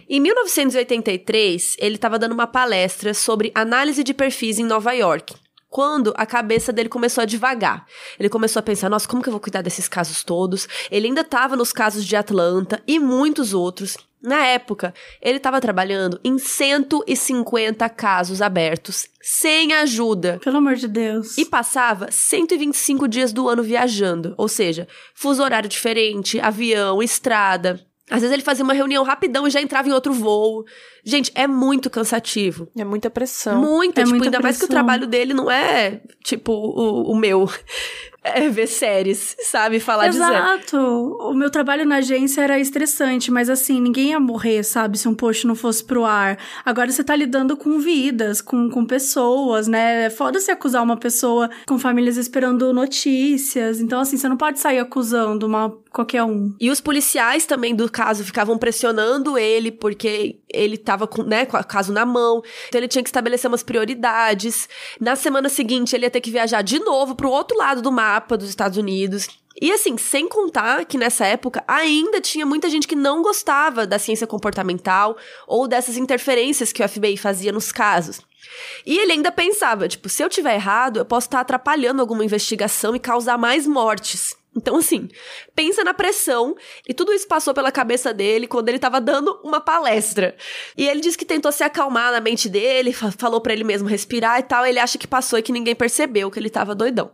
Em 1983, ele estava dando uma palestra sobre análise de perfis em Nova York quando a cabeça dele começou a devagar. Ele começou a pensar: nossa, como que eu vou cuidar desses casos todos? Ele ainda estava nos casos de Atlanta e muitos outros. Na época, ele estava trabalhando em 150 casos abertos, sem ajuda. Pelo amor de Deus. E passava 125 dias do ano viajando, ou seja, fuso horário diferente, avião, estrada. Às vezes ele fazia uma reunião rapidão e já entrava em outro voo. Gente, é muito cansativo. É muita pressão. Muita, é tipo, muita ainda mais que o pressão. trabalho dele não é, tipo, o, o meu. É ver séries, sabe? Falar de séries. Exato. O meu trabalho na agência era estressante, mas assim, ninguém ia morrer, sabe, se um post não fosse pro ar. Agora você tá lidando com vidas, com, com pessoas, né? É foda se acusar uma pessoa com famílias esperando notícias. Então, assim, você não pode sair acusando uma qualquer um. E os policiais também do caso ficavam pressionando ele, porque ele tava com, né, com o caso na mão. Então ele tinha que estabelecer umas prioridades. Na semana seguinte, ele ia ter que viajar de novo pro outro lado do mapa dos Estados Unidos. E assim, sem contar que nessa época ainda tinha muita gente que não gostava da ciência comportamental ou dessas interferências que o FBI fazia nos casos. E ele ainda pensava, tipo, se eu tiver errado, eu posso estar atrapalhando alguma investigação e causar mais mortes. Então, assim, pensa na pressão, e tudo isso passou pela cabeça dele quando ele tava dando uma palestra. E ele disse que tentou se acalmar na mente dele, fa- falou pra ele mesmo respirar e tal, ele acha que passou e que ninguém percebeu que ele tava doidão.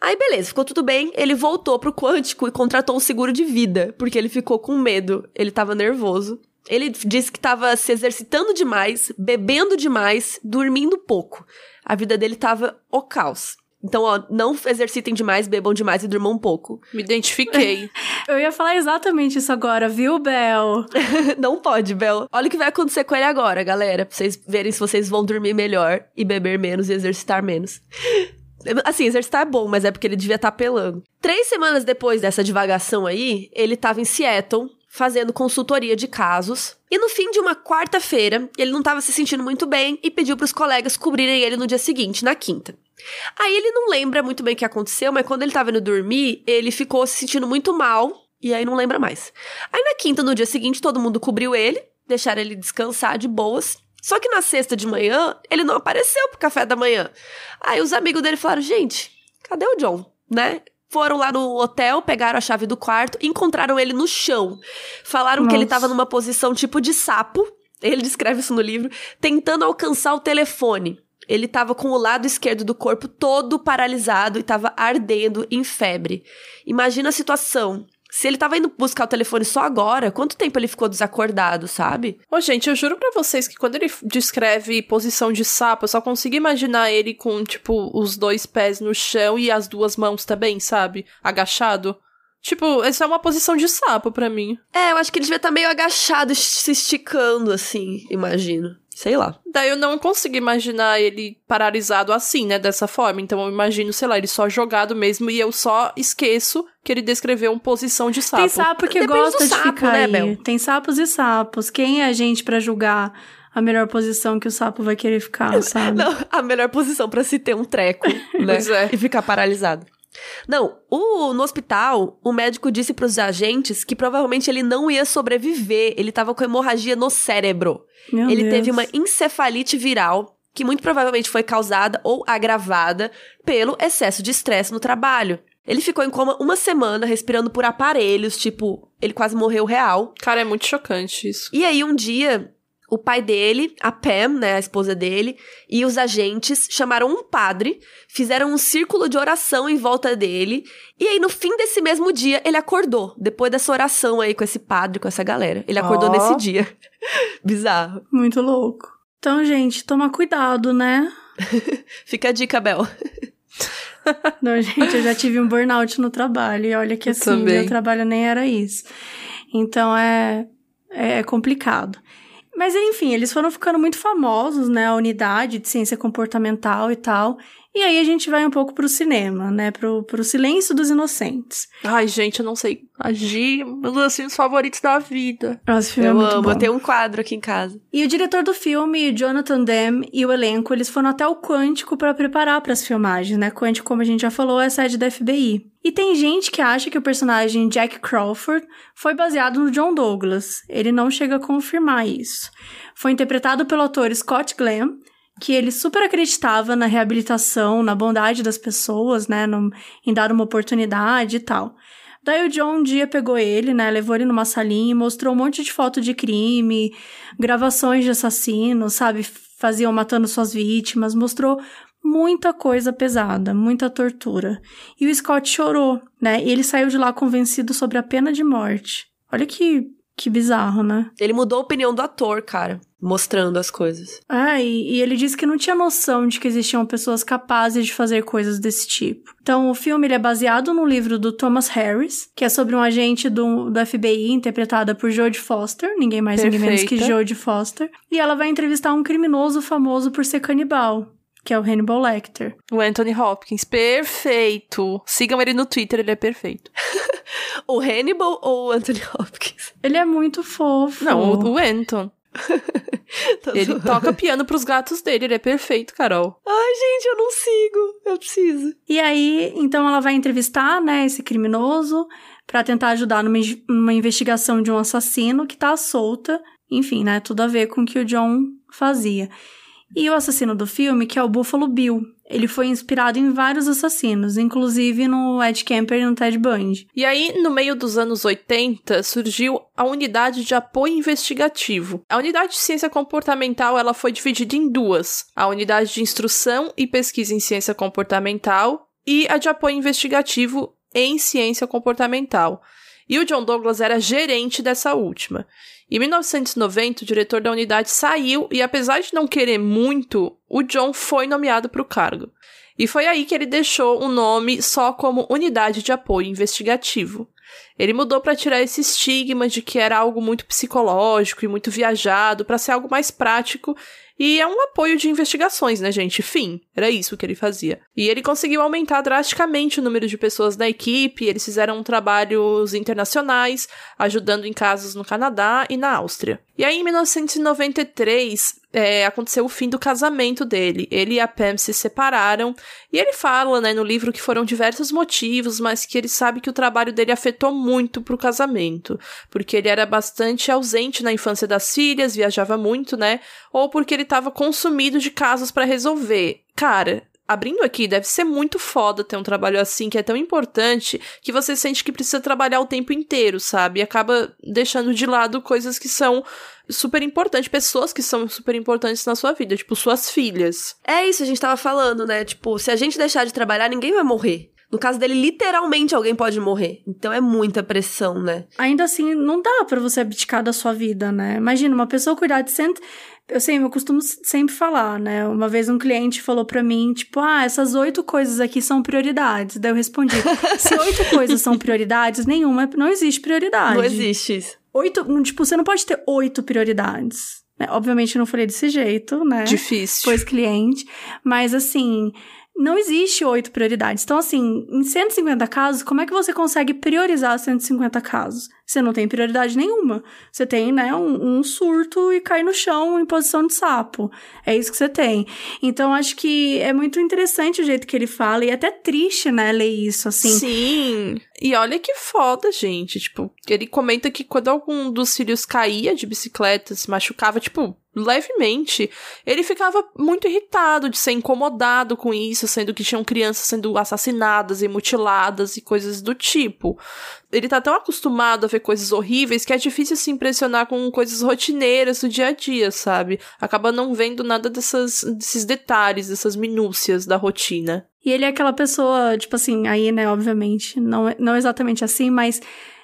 Aí, beleza, ficou tudo bem, ele voltou pro Quântico e contratou um seguro de vida, porque ele ficou com medo, ele tava nervoso. Ele disse que tava se exercitando demais, bebendo demais, dormindo pouco. A vida dele tava o caos. Então, ó, não exercitem demais, bebam demais e durmam um pouco. Me identifiquei. Eu ia falar exatamente isso agora, viu, Bel? não pode, Bel. Olha o que vai acontecer com ele agora, galera. Pra vocês verem se vocês vão dormir melhor e beber menos e exercitar menos. Assim, exercitar é bom, mas é porque ele devia estar apelando. Três semanas depois dessa divagação aí, ele tava em Seattle, fazendo consultoria de casos. E no fim de uma quarta-feira, ele não tava se sentindo muito bem e pediu pros colegas cobrirem ele no dia seguinte, na quinta. Aí ele não lembra muito bem o que aconteceu, mas quando ele tava indo dormir, ele ficou se sentindo muito mal e aí não lembra mais. Aí na quinta, no dia seguinte, todo mundo cobriu ele, deixaram ele descansar de boas. Só que na sexta de manhã, ele não apareceu pro café da manhã. Aí os amigos dele falaram: gente, cadê o John? Né? Foram lá no hotel, pegaram a chave do quarto, encontraram ele no chão. Falaram Nossa. que ele tava numa posição tipo de sapo. Ele descreve isso no livro, tentando alcançar o telefone. Ele tava com o lado esquerdo do corpo todo paralisado e tava ardendo em febre. Imagina a situação. Se ele tava indo buscar o telefone só agora, quanto tempo ele ficou desacordado, sabe? Ô, gente, eu juro para vocês que quando ele descreve posição de sapo, eu só consigo imaginar ele com, tipo, os dois pés no chão e as duas mãos também, sabe? Agachado. Tipo, essa é uma posição de sapo para mim. É, eu acho que ele devia estar tá meio agachado, se esticando, assim, imagino. Sei lá. Daí eu não consigo imaginar ele paralisado assim, né? Dessa forma. Então eu imagino, sei lá, ele só jogado mesmo e eu só esqueço que ele descreveu uma posição de sapo. Tem sapo que Depende gosta de sapo, ficar né, Bel? Tem sapos e sapos. Quem é a gente para julgar a melhor posição que o sapo vai querer ficar, sabe? Não, a melhor posição para se ter um treco, né? é. E ficar paralisado. Não, o, no hospital, o médico disse para os agentes que provavelmente ele não ia sobreviver. Ele tava com hemorragia no cérebro. Meu ele Deus. teve uma encefalite viral que muito provavelmente foi causada ou agravada pelo excesso de estresse no trabalho. Ele ficou em coma uma semana, respirando por aparelhos, tipo, ele quase morreu real. Cara, é muito chocante isso. E aí, um dia, o pai dele, a Pam, né, a esposa dele, e os agentes chamaram um padre, fizeram um círculo de oração em volta dele, e aí no fim desse mesmo dia ele acordou, depois dessa oração aí com esse padre, com essa galera. Ele acordou oh. nesse dia. Bizarro. Muito louco. Então, gente, toma cuidado, né? Fica a dica, Bel. Não, gente, eu já tive um burnout no trabalho, e olha que eu assim, também. meu trabalho nem era isso. Então é, é complicado. Mas enfim, eles foram ficando muito famosos, né? A unidade de ciência comportamental e tal. E aí a gente vai um pouco pro cinema, né? Pro, pro Silêncio dos Inocentes. Ai, gente, eu não sei agir. Meus assim, os favoritos da vida. Nossa, filme é eu é amo, bom. eu tenho um quadro aqui em casa. E o diretor do filme, Jonathan Demme, e o elenco, eles foram até o Quântico para preparar para as filmagens, né? Quântico, como a gente já falou, é a sede da FBI. E tem gente que acha que o personagem Jack Crawford foi baseado no John Douglas. Ele não chega a confirmar isso. Foi interpretado pelo ator Scott Glenn, que ele super acreditava na reabilitação, na bondade das pessoas, né, no, em dar uma oportunidade e tal. Daí o John um dia pegou ele, né, levou ele numa salinha e mostrou um monte de foto de crime, gravações de assassinos, sabe, faziam matando suas vítimas, mostrou muita coisa pesada, muita tortura. E o Scott chorou, né, e ele saiu de lá convencido sobre a pena de morte. Olha que que bizarro, né? Ele mudou a opinião do ator, cara, mostrando as coisas. Ah, e, e, ele disse que não tinha noção de que existiam pessoas capazes de fazer coisas desse tipo. Então, o filme é baseado no livro do Thomas Harris, que é sobre um agente do, do FBI interpretada por Jodie Foster, ninguém mais ninguém menos que Jodie Foster, e ela vai entrevistar um criminoso famoso por ser canibal que é o Hannibal Lecter. O Anthony Hopkins, perfeito. Sigam ele no Twitter, ele é perfeito. o Hannibal ou o Anthony Hopkins? Ele é muito fofo. Não, o, o Anton. ele toca piano pros gatos dele, ele é perfeito, Carol. Ai, gente, eu não sigo, eu preciso. E aí, então ela vai entrevistar, né, esse criminoso para tentar ajudar numa, numa investigação de um assassino que tá solta. Enfim, né, tudo a ver com o que o John fazia. E o assassino do filme, que é o Buffalo Bill. Ele foi inspirado em vários assassinos, inclusive no Ed Kemper e no Ted Bundy. E aí, no meio dos anos 80, surgiu a unidade de apoio investigativo. A unidade de ciência comportamental ela foi dividida em duas: a unidade de instrução e pesquisa em ciência comportamental e a de apoio investigativo em ciência comportamental. E o John Douglas era gerente dessa última. Em 1990, o diretor da unidade saiu e, apesar de não querer muito, o John foi nomeado para o cargo. E foi aí que ele deixou o nome só como Unidade de Apoio Investigativo. Ele mudou para tirar esse estigma de que era algo muito psicológico e muito viajado, para ser algo mais prático e é um apoio de investigações, né, gente? Fim. Era isso que ele fazia. E ele conseguiu aumentar drasticamente o número de pessoas da equipe, eles fizeram trabalhos internacionais, ajudando em casos no Canadá e na Áustria. E aí, em 1993, é, aconteceu o fim do casamento dele. Ele e a Pam se separaram. E ele fala, né, no livro que foram diversos motivos, mas que ele sabe que o trabalho dele afetou muito pro casamento. Porque ele era bastante ausente na infância das filhas, viajava muito, né? Ou porque ele estava consumido de casos para resolver. Cara, abrindo aqui, deve ser muito foda ter um trabalho assim, que é tão importante, que você sente que precisa trabalhar o tempo inteiro, sabe? E acaba deixando de lado coisas que são super importantes, pessoas que são super importantes na sua vida, tipo suas filhas. É isso, a gente tava falando, né? Tipo, se a gente deixar de trabalhar, ninguém vai morrer. No caso dele, literalmente alguém pode morrer. Então é muita pressão, né? Ainda assim, não dá para você abdicar da sua vida, né? Imagina, uma pessoa cuidar de cento eu sei, eu costumo sempre falar, né? Uma vez um cliente falou para mim, tipo, ah, essas oito coisas aqui são prioridades. Daí eu respondi, se oito coisas são prioridades, nenhuma, não existe prioridade. Não existe isso. Oito, tipo, você não pode ter oito prioridades. Né? Obviamente eu não falei desse jeito, né? Difícil. Pois cliente. Mas assim, não existe oito prioridades. Então, assim, em 150 casos, como é que você consegue priorizar 150 casos? Você não tem prioridade nenhuma. Você tem, né, um, um, surto e cai no chão em posição de sapo. É isso que você tem. Então, acho que é muito interessante o jeito que ele fala e é até triste, né, ler isso, assim. Sim. E olha que foda, gente. Tipo, ele comenta que quando algum dos filhos caía de bicicleta, se machucava, tipo, levemente, ele ficava muito irritado de ser incomodado com isso, sendo que tinham crianças sendo assassinadas e mutiladas e coisas do tipo. Ele tá tão acostumado a ver coisas horríveis que é difícil se impressionar com coisas rotineiras do dia a dia, sabe? Acaba não vendo nada dessas, desses detalhes, dessas minúcias da rotina. E ele é aquela pessoa, tipo assim, aí, né, obviamente, não, não exatamente assim, mas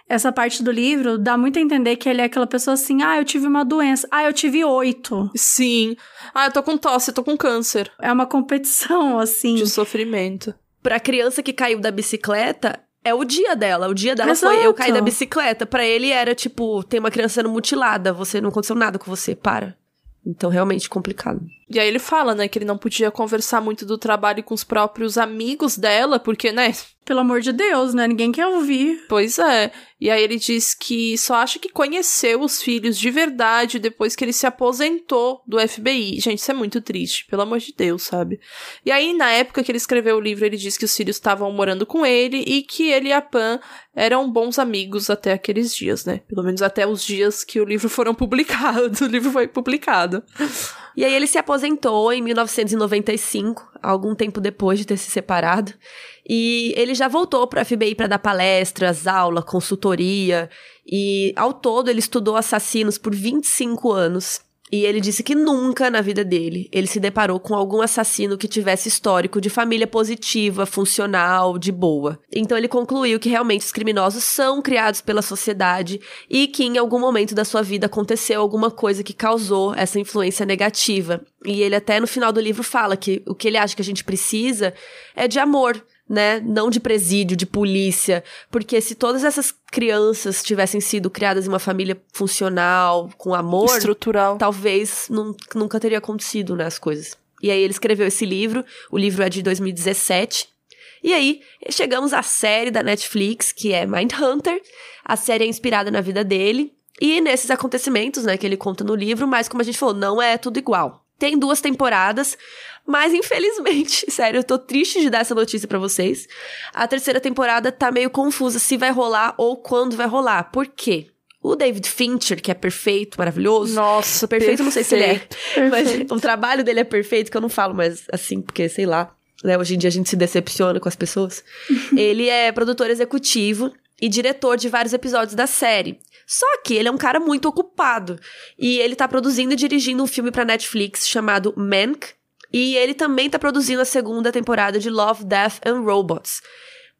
essa parte do livro dá muito a entender que ele é aquela pessoa assim, ah, eu tive uma doença, ah, eu tive oito. Sim. Ah, eu tô com tosse, eu tô com câncer. É uma competição, assim. De sofrimento. Pra criança que caiu da bicicleta, é o dia dela. O dia dela Exato. foi eu cair da bicicleta. Para ele era tipo, tem uma criança sendo mutilada, você não aconteceu nada com você, para. Então, realmente complicado. E aí ele fala, né, que ele não podia conversar muito do trabalho com os próprios amigos dela, porque, né, pelo amor de Deus, né? Ninguém quer ouvir. Pois é. E aí ele diz que só acha que conheceu os filhos de verdade depois que ele se aposentou do FBI. Gente, isso é muito triste, pelo amor de Deus, sabe? E aí, na época que ele escreveu o livro, ele diz que os filhos estavam morando com ele e que ele e a Pan eram bons amigos até aqueles dias, né? Pelo menos até os dias que o livro foram publicados. o livro foi publicado. E aí ele se aposentou em 1995, algum tempo depois de ter se separado. E ele já voltou para o FBI para dar palestras, aula, consultoria. E ao todo ele estudou assassinos por 25 anos. E ele disse que nunca na vida dele ele se deparou com algum assassino que tivesse histórico de família positiva, funcional, de boa. Então ele concluiu que realmente os criminosos são criados pela sociedade e que em algum momento da sua vida aconteceu alguma coisa que causou essa influência negativa. E ele até no final do livro fala que o que ele acha que a gente precisa é de amor né? Não de presídio, de polícia. Porque se todas essas crianças tivessem sido criadas em uma família funcional, com amor. Estrutural. Talvez nunca teria acontecido, né? As coisas. E aí ele escreveu esse livro. O livro é de 2017. E aí, chegamos à série da Netflix, que é Mindhunter. A série é inspirada na vida dele. E nesses acontecimentos, né, que ele conta no livro, mas como a gente falou, não é tudo igual. Tem duas temporadas. Mas infelizmente, sério, eu tô triste de dar essa notícia para vocês. A terceira temporada tá meio confusa se vai rolar ou quando vai rolar. Por quê? O David Fincher, que é perfeito, maravilhoso. Nossa, perfeito, perfeito. não sei se ele é. Perfeito. Mas o trabalho dele é perfeito, que eu não falo mais assim, porque sei lá. Né, hoje em dia a gente se decepciona com as pessoas. ele é produtor executivo e diretor de vários episódios da série. Só que ele é um cara muito ocupado. E ele tá produzindo e dirigindo um filme pra Netflix chamado Mank, e ele também está produzindo a segunda temporada de Love, Death and Robots.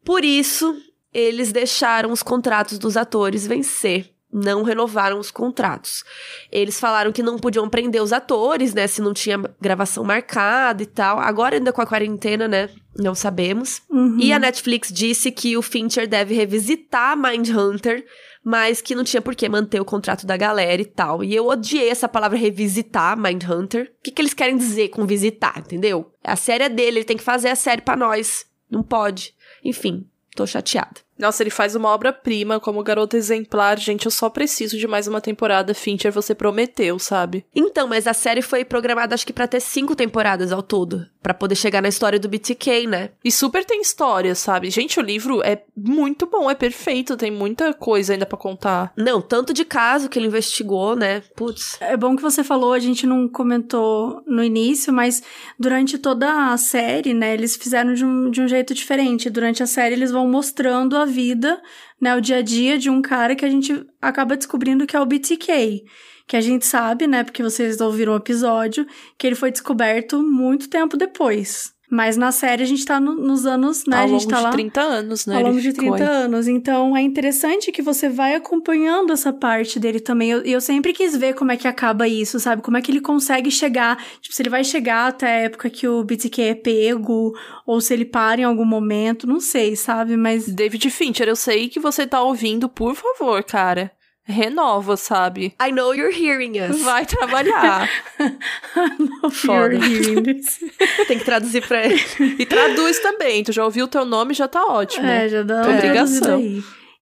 Por isso, eles deixaram os contratos dos atores vencer. Não renovaram os contratos. Eles falaram que não podiam prender os atores, né? Se não tinha gravação marcada e tal. Agora, ainda com a quarentena, né? Não sabemos. Uhum. E a Netflix disse que o Fincher deve revisitar Mindhunter mas que não tinha por que manter o contrato da galera e tal. E eu odiei essa palavra revisitar, Mindhunter. O que, que eles querem dizer com visitar, entendeu? A série é dele, ele tem que fazer a série para nós. Não pode. Enfim, tô chateada. Nossa, ele faz uma obra-prima como garoto exemplar. Gente, eu só preciso de mais uma temporada. Fincher, você prometeu, sabe? Então, mas a série foi programada acho que pra ter cinco temporadas ao todo. Pra poder chegar na história do BTK, né? E super tem história, sabe? Gente, o livro é muito bom, é perfeito. Tem muita coisa ainda para contar. Não, tanto de caso que ele investigou, né? Putz. É bom que você falou, a gente não comentou no início, mas durante toda a série, né, eles fizeram de um, de um jeito diferente. Durante a série, eles vão mostrando a vida, né, o dia a dia de um cara que a gente acaba descobrindo que é o BTK. Que a gente sabe, né, porque vocês ouviram o episódio, que ele foi descoberto muito tempo depois. Mas na série a gente tá no, nos anos, né? Ao a gente longo tá de lá 30 anos, né? ao longo de ficou 30 aí. anos. Então é interessante que você vai acompanhando essa parte dele também. Eu- E eu, sempre quis ver como é que acaba isso, sabe? Como é que ele consegue chegar. Tipo, se ele vai chegar até a época que o BTK é pego, ou se ele para em algum momento, não sei, sabe? Mas. David Fincher, eu sei que você tá ouvindo, por favor, cara. Renova, sabe? I know you're hearing us. Vai trabalhar. Foda. You're hearing this. Tem que traduzir pra ele. e traduz também. Tu já ouviu o teu nome, já tá ótimo. É, já dá uma obrigação. aí.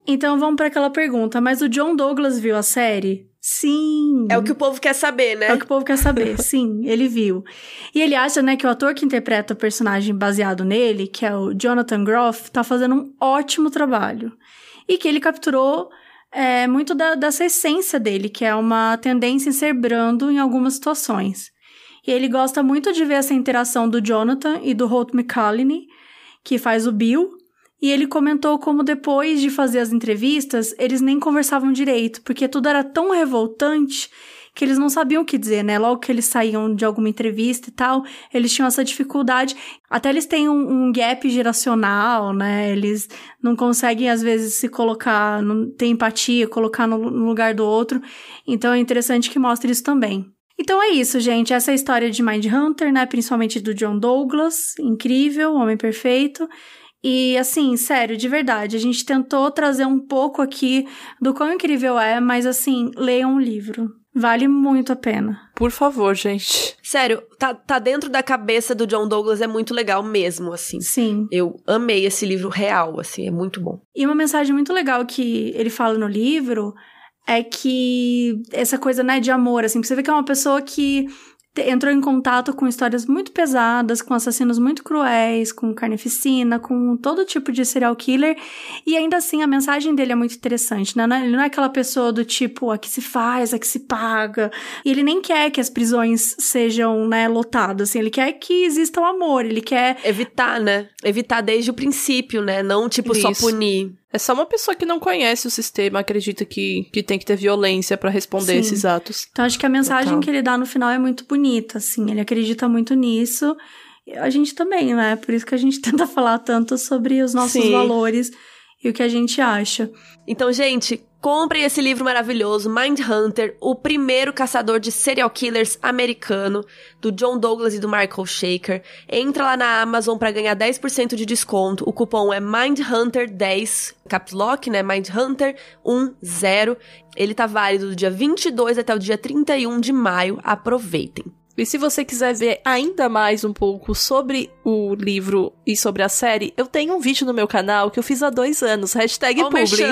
Então vamos para aquela pergunta. Mas o John Douglas viu a série? Sim. É o que o povo quer saber, né? É o que o povo quer saber. Sim, ele viu. E ele acha, né, que o ator que interpreta o personagem baseado nele, que é o Jonathan Groff, tá fazendo um ótimo trabalho. E que ele capturou é, muito da, dessa essência dele, que é uma tendência em ser brando em algumas situações. E ele gosta muito de ver essa interação do Jonathan e do Holt McCallany, que faz o Bill. E ele comentou como depois de fazer as entrevistas, eles nem conversavam direito, porque tudo era tão revoltante que eles não sabiam o que dizer, né? Logo que eles saíam de alguma entrevista e tal, eles tinham essa dificuldade. Até eles têm um, um gap geracional, né? Eles não conseguem, às vezes, se colocar, não ter empatia, colocar no, no lugar do outro. Então é interessante que mostre isso também. Então é isso, gente. Essa é história de Mindhunter, né? Principalmente do John Douglas. Incrível, homem perfeito. E assim, sério, de verdade, a gente tentou trazer um pouco aqui do quão incrível é, mas assim, leiam um livro. Vale muito a pena. Por favor, gente. Sério, tá, tá dentro da cabeça do John Douglas, é muito legal mesmo, assim. Sim. Eu amei esse livro real, assim, é muito bom. E uma mensagem muito legal que ele fala no livro é que essa coisa, né, de amor, assim, porque você vê que é uma pessoa que entrou em contato com histórias muito pesadas, com assassinos muito cruéis, com carnificina, com todo tipo de serial killer, e ainda assim a mensagem dele é muito interessante, né? Não é- Ele não é aquela pessoa do tipo, a que se faz, a que se paga, e ele nem quer que as prisões sejam, né, lotadas, assim, ele quer que exista o amor, ele quer Evitar, né? Evitar desde o princípio, né? Não, tipo, só Isso. punir. É só uma pessoa que não conhece o sistema, acredita que, que tem que ter violência pra responder Sim. esses atos. Então, acho que a mensagem Total. que ele dá no final é muito bonita, assim. Ele acredita muito nisso. A gente também, né? Por isso que a gente tenta falar tanto sobre os nossos Sim. valores e o que a gente acha. Então, gente, comprem esse livro maravilhoso, Mindhunter, o primeiro caçador de serial killers americano, do John Douglas e do Michael Shaker. Entra lá na Amazon para ganhar 10% de desconto. O cupom é Mindhunter10, caps lock, né? Mindhunter10. Ele tá válido do dia 22 até o dia 31 de maio. Aproveitem. E se você quiser ver ainda mais um pouco sobre o livro e sobre a série, eu tenho um vídeo no meu canal que eu fiz há dois anos, hashtag Ó o publi.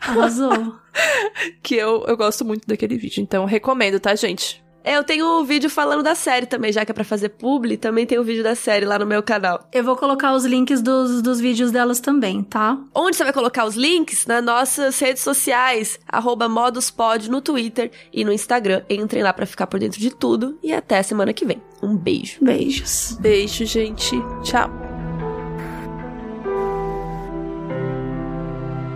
Arrasou. que eu, eu gosto muito daquele vídeo. Então, recomendo, tá, gente? É, eu tenho um vídeo falando da série também, já que é pra fazer publi, também tem o vídeo da série lá no meu canal. Eu vou colocar os links dos, dos vídeos delas também, tá? Onde você vai colocar os links? Nas nossas redes sociais, arroba moduspod no Twitter e no Instagram. Entrem lá pra ficar por dentro de tudo e até semana que vem. Um beijo. Beijos. Beijo, gente. Tchau.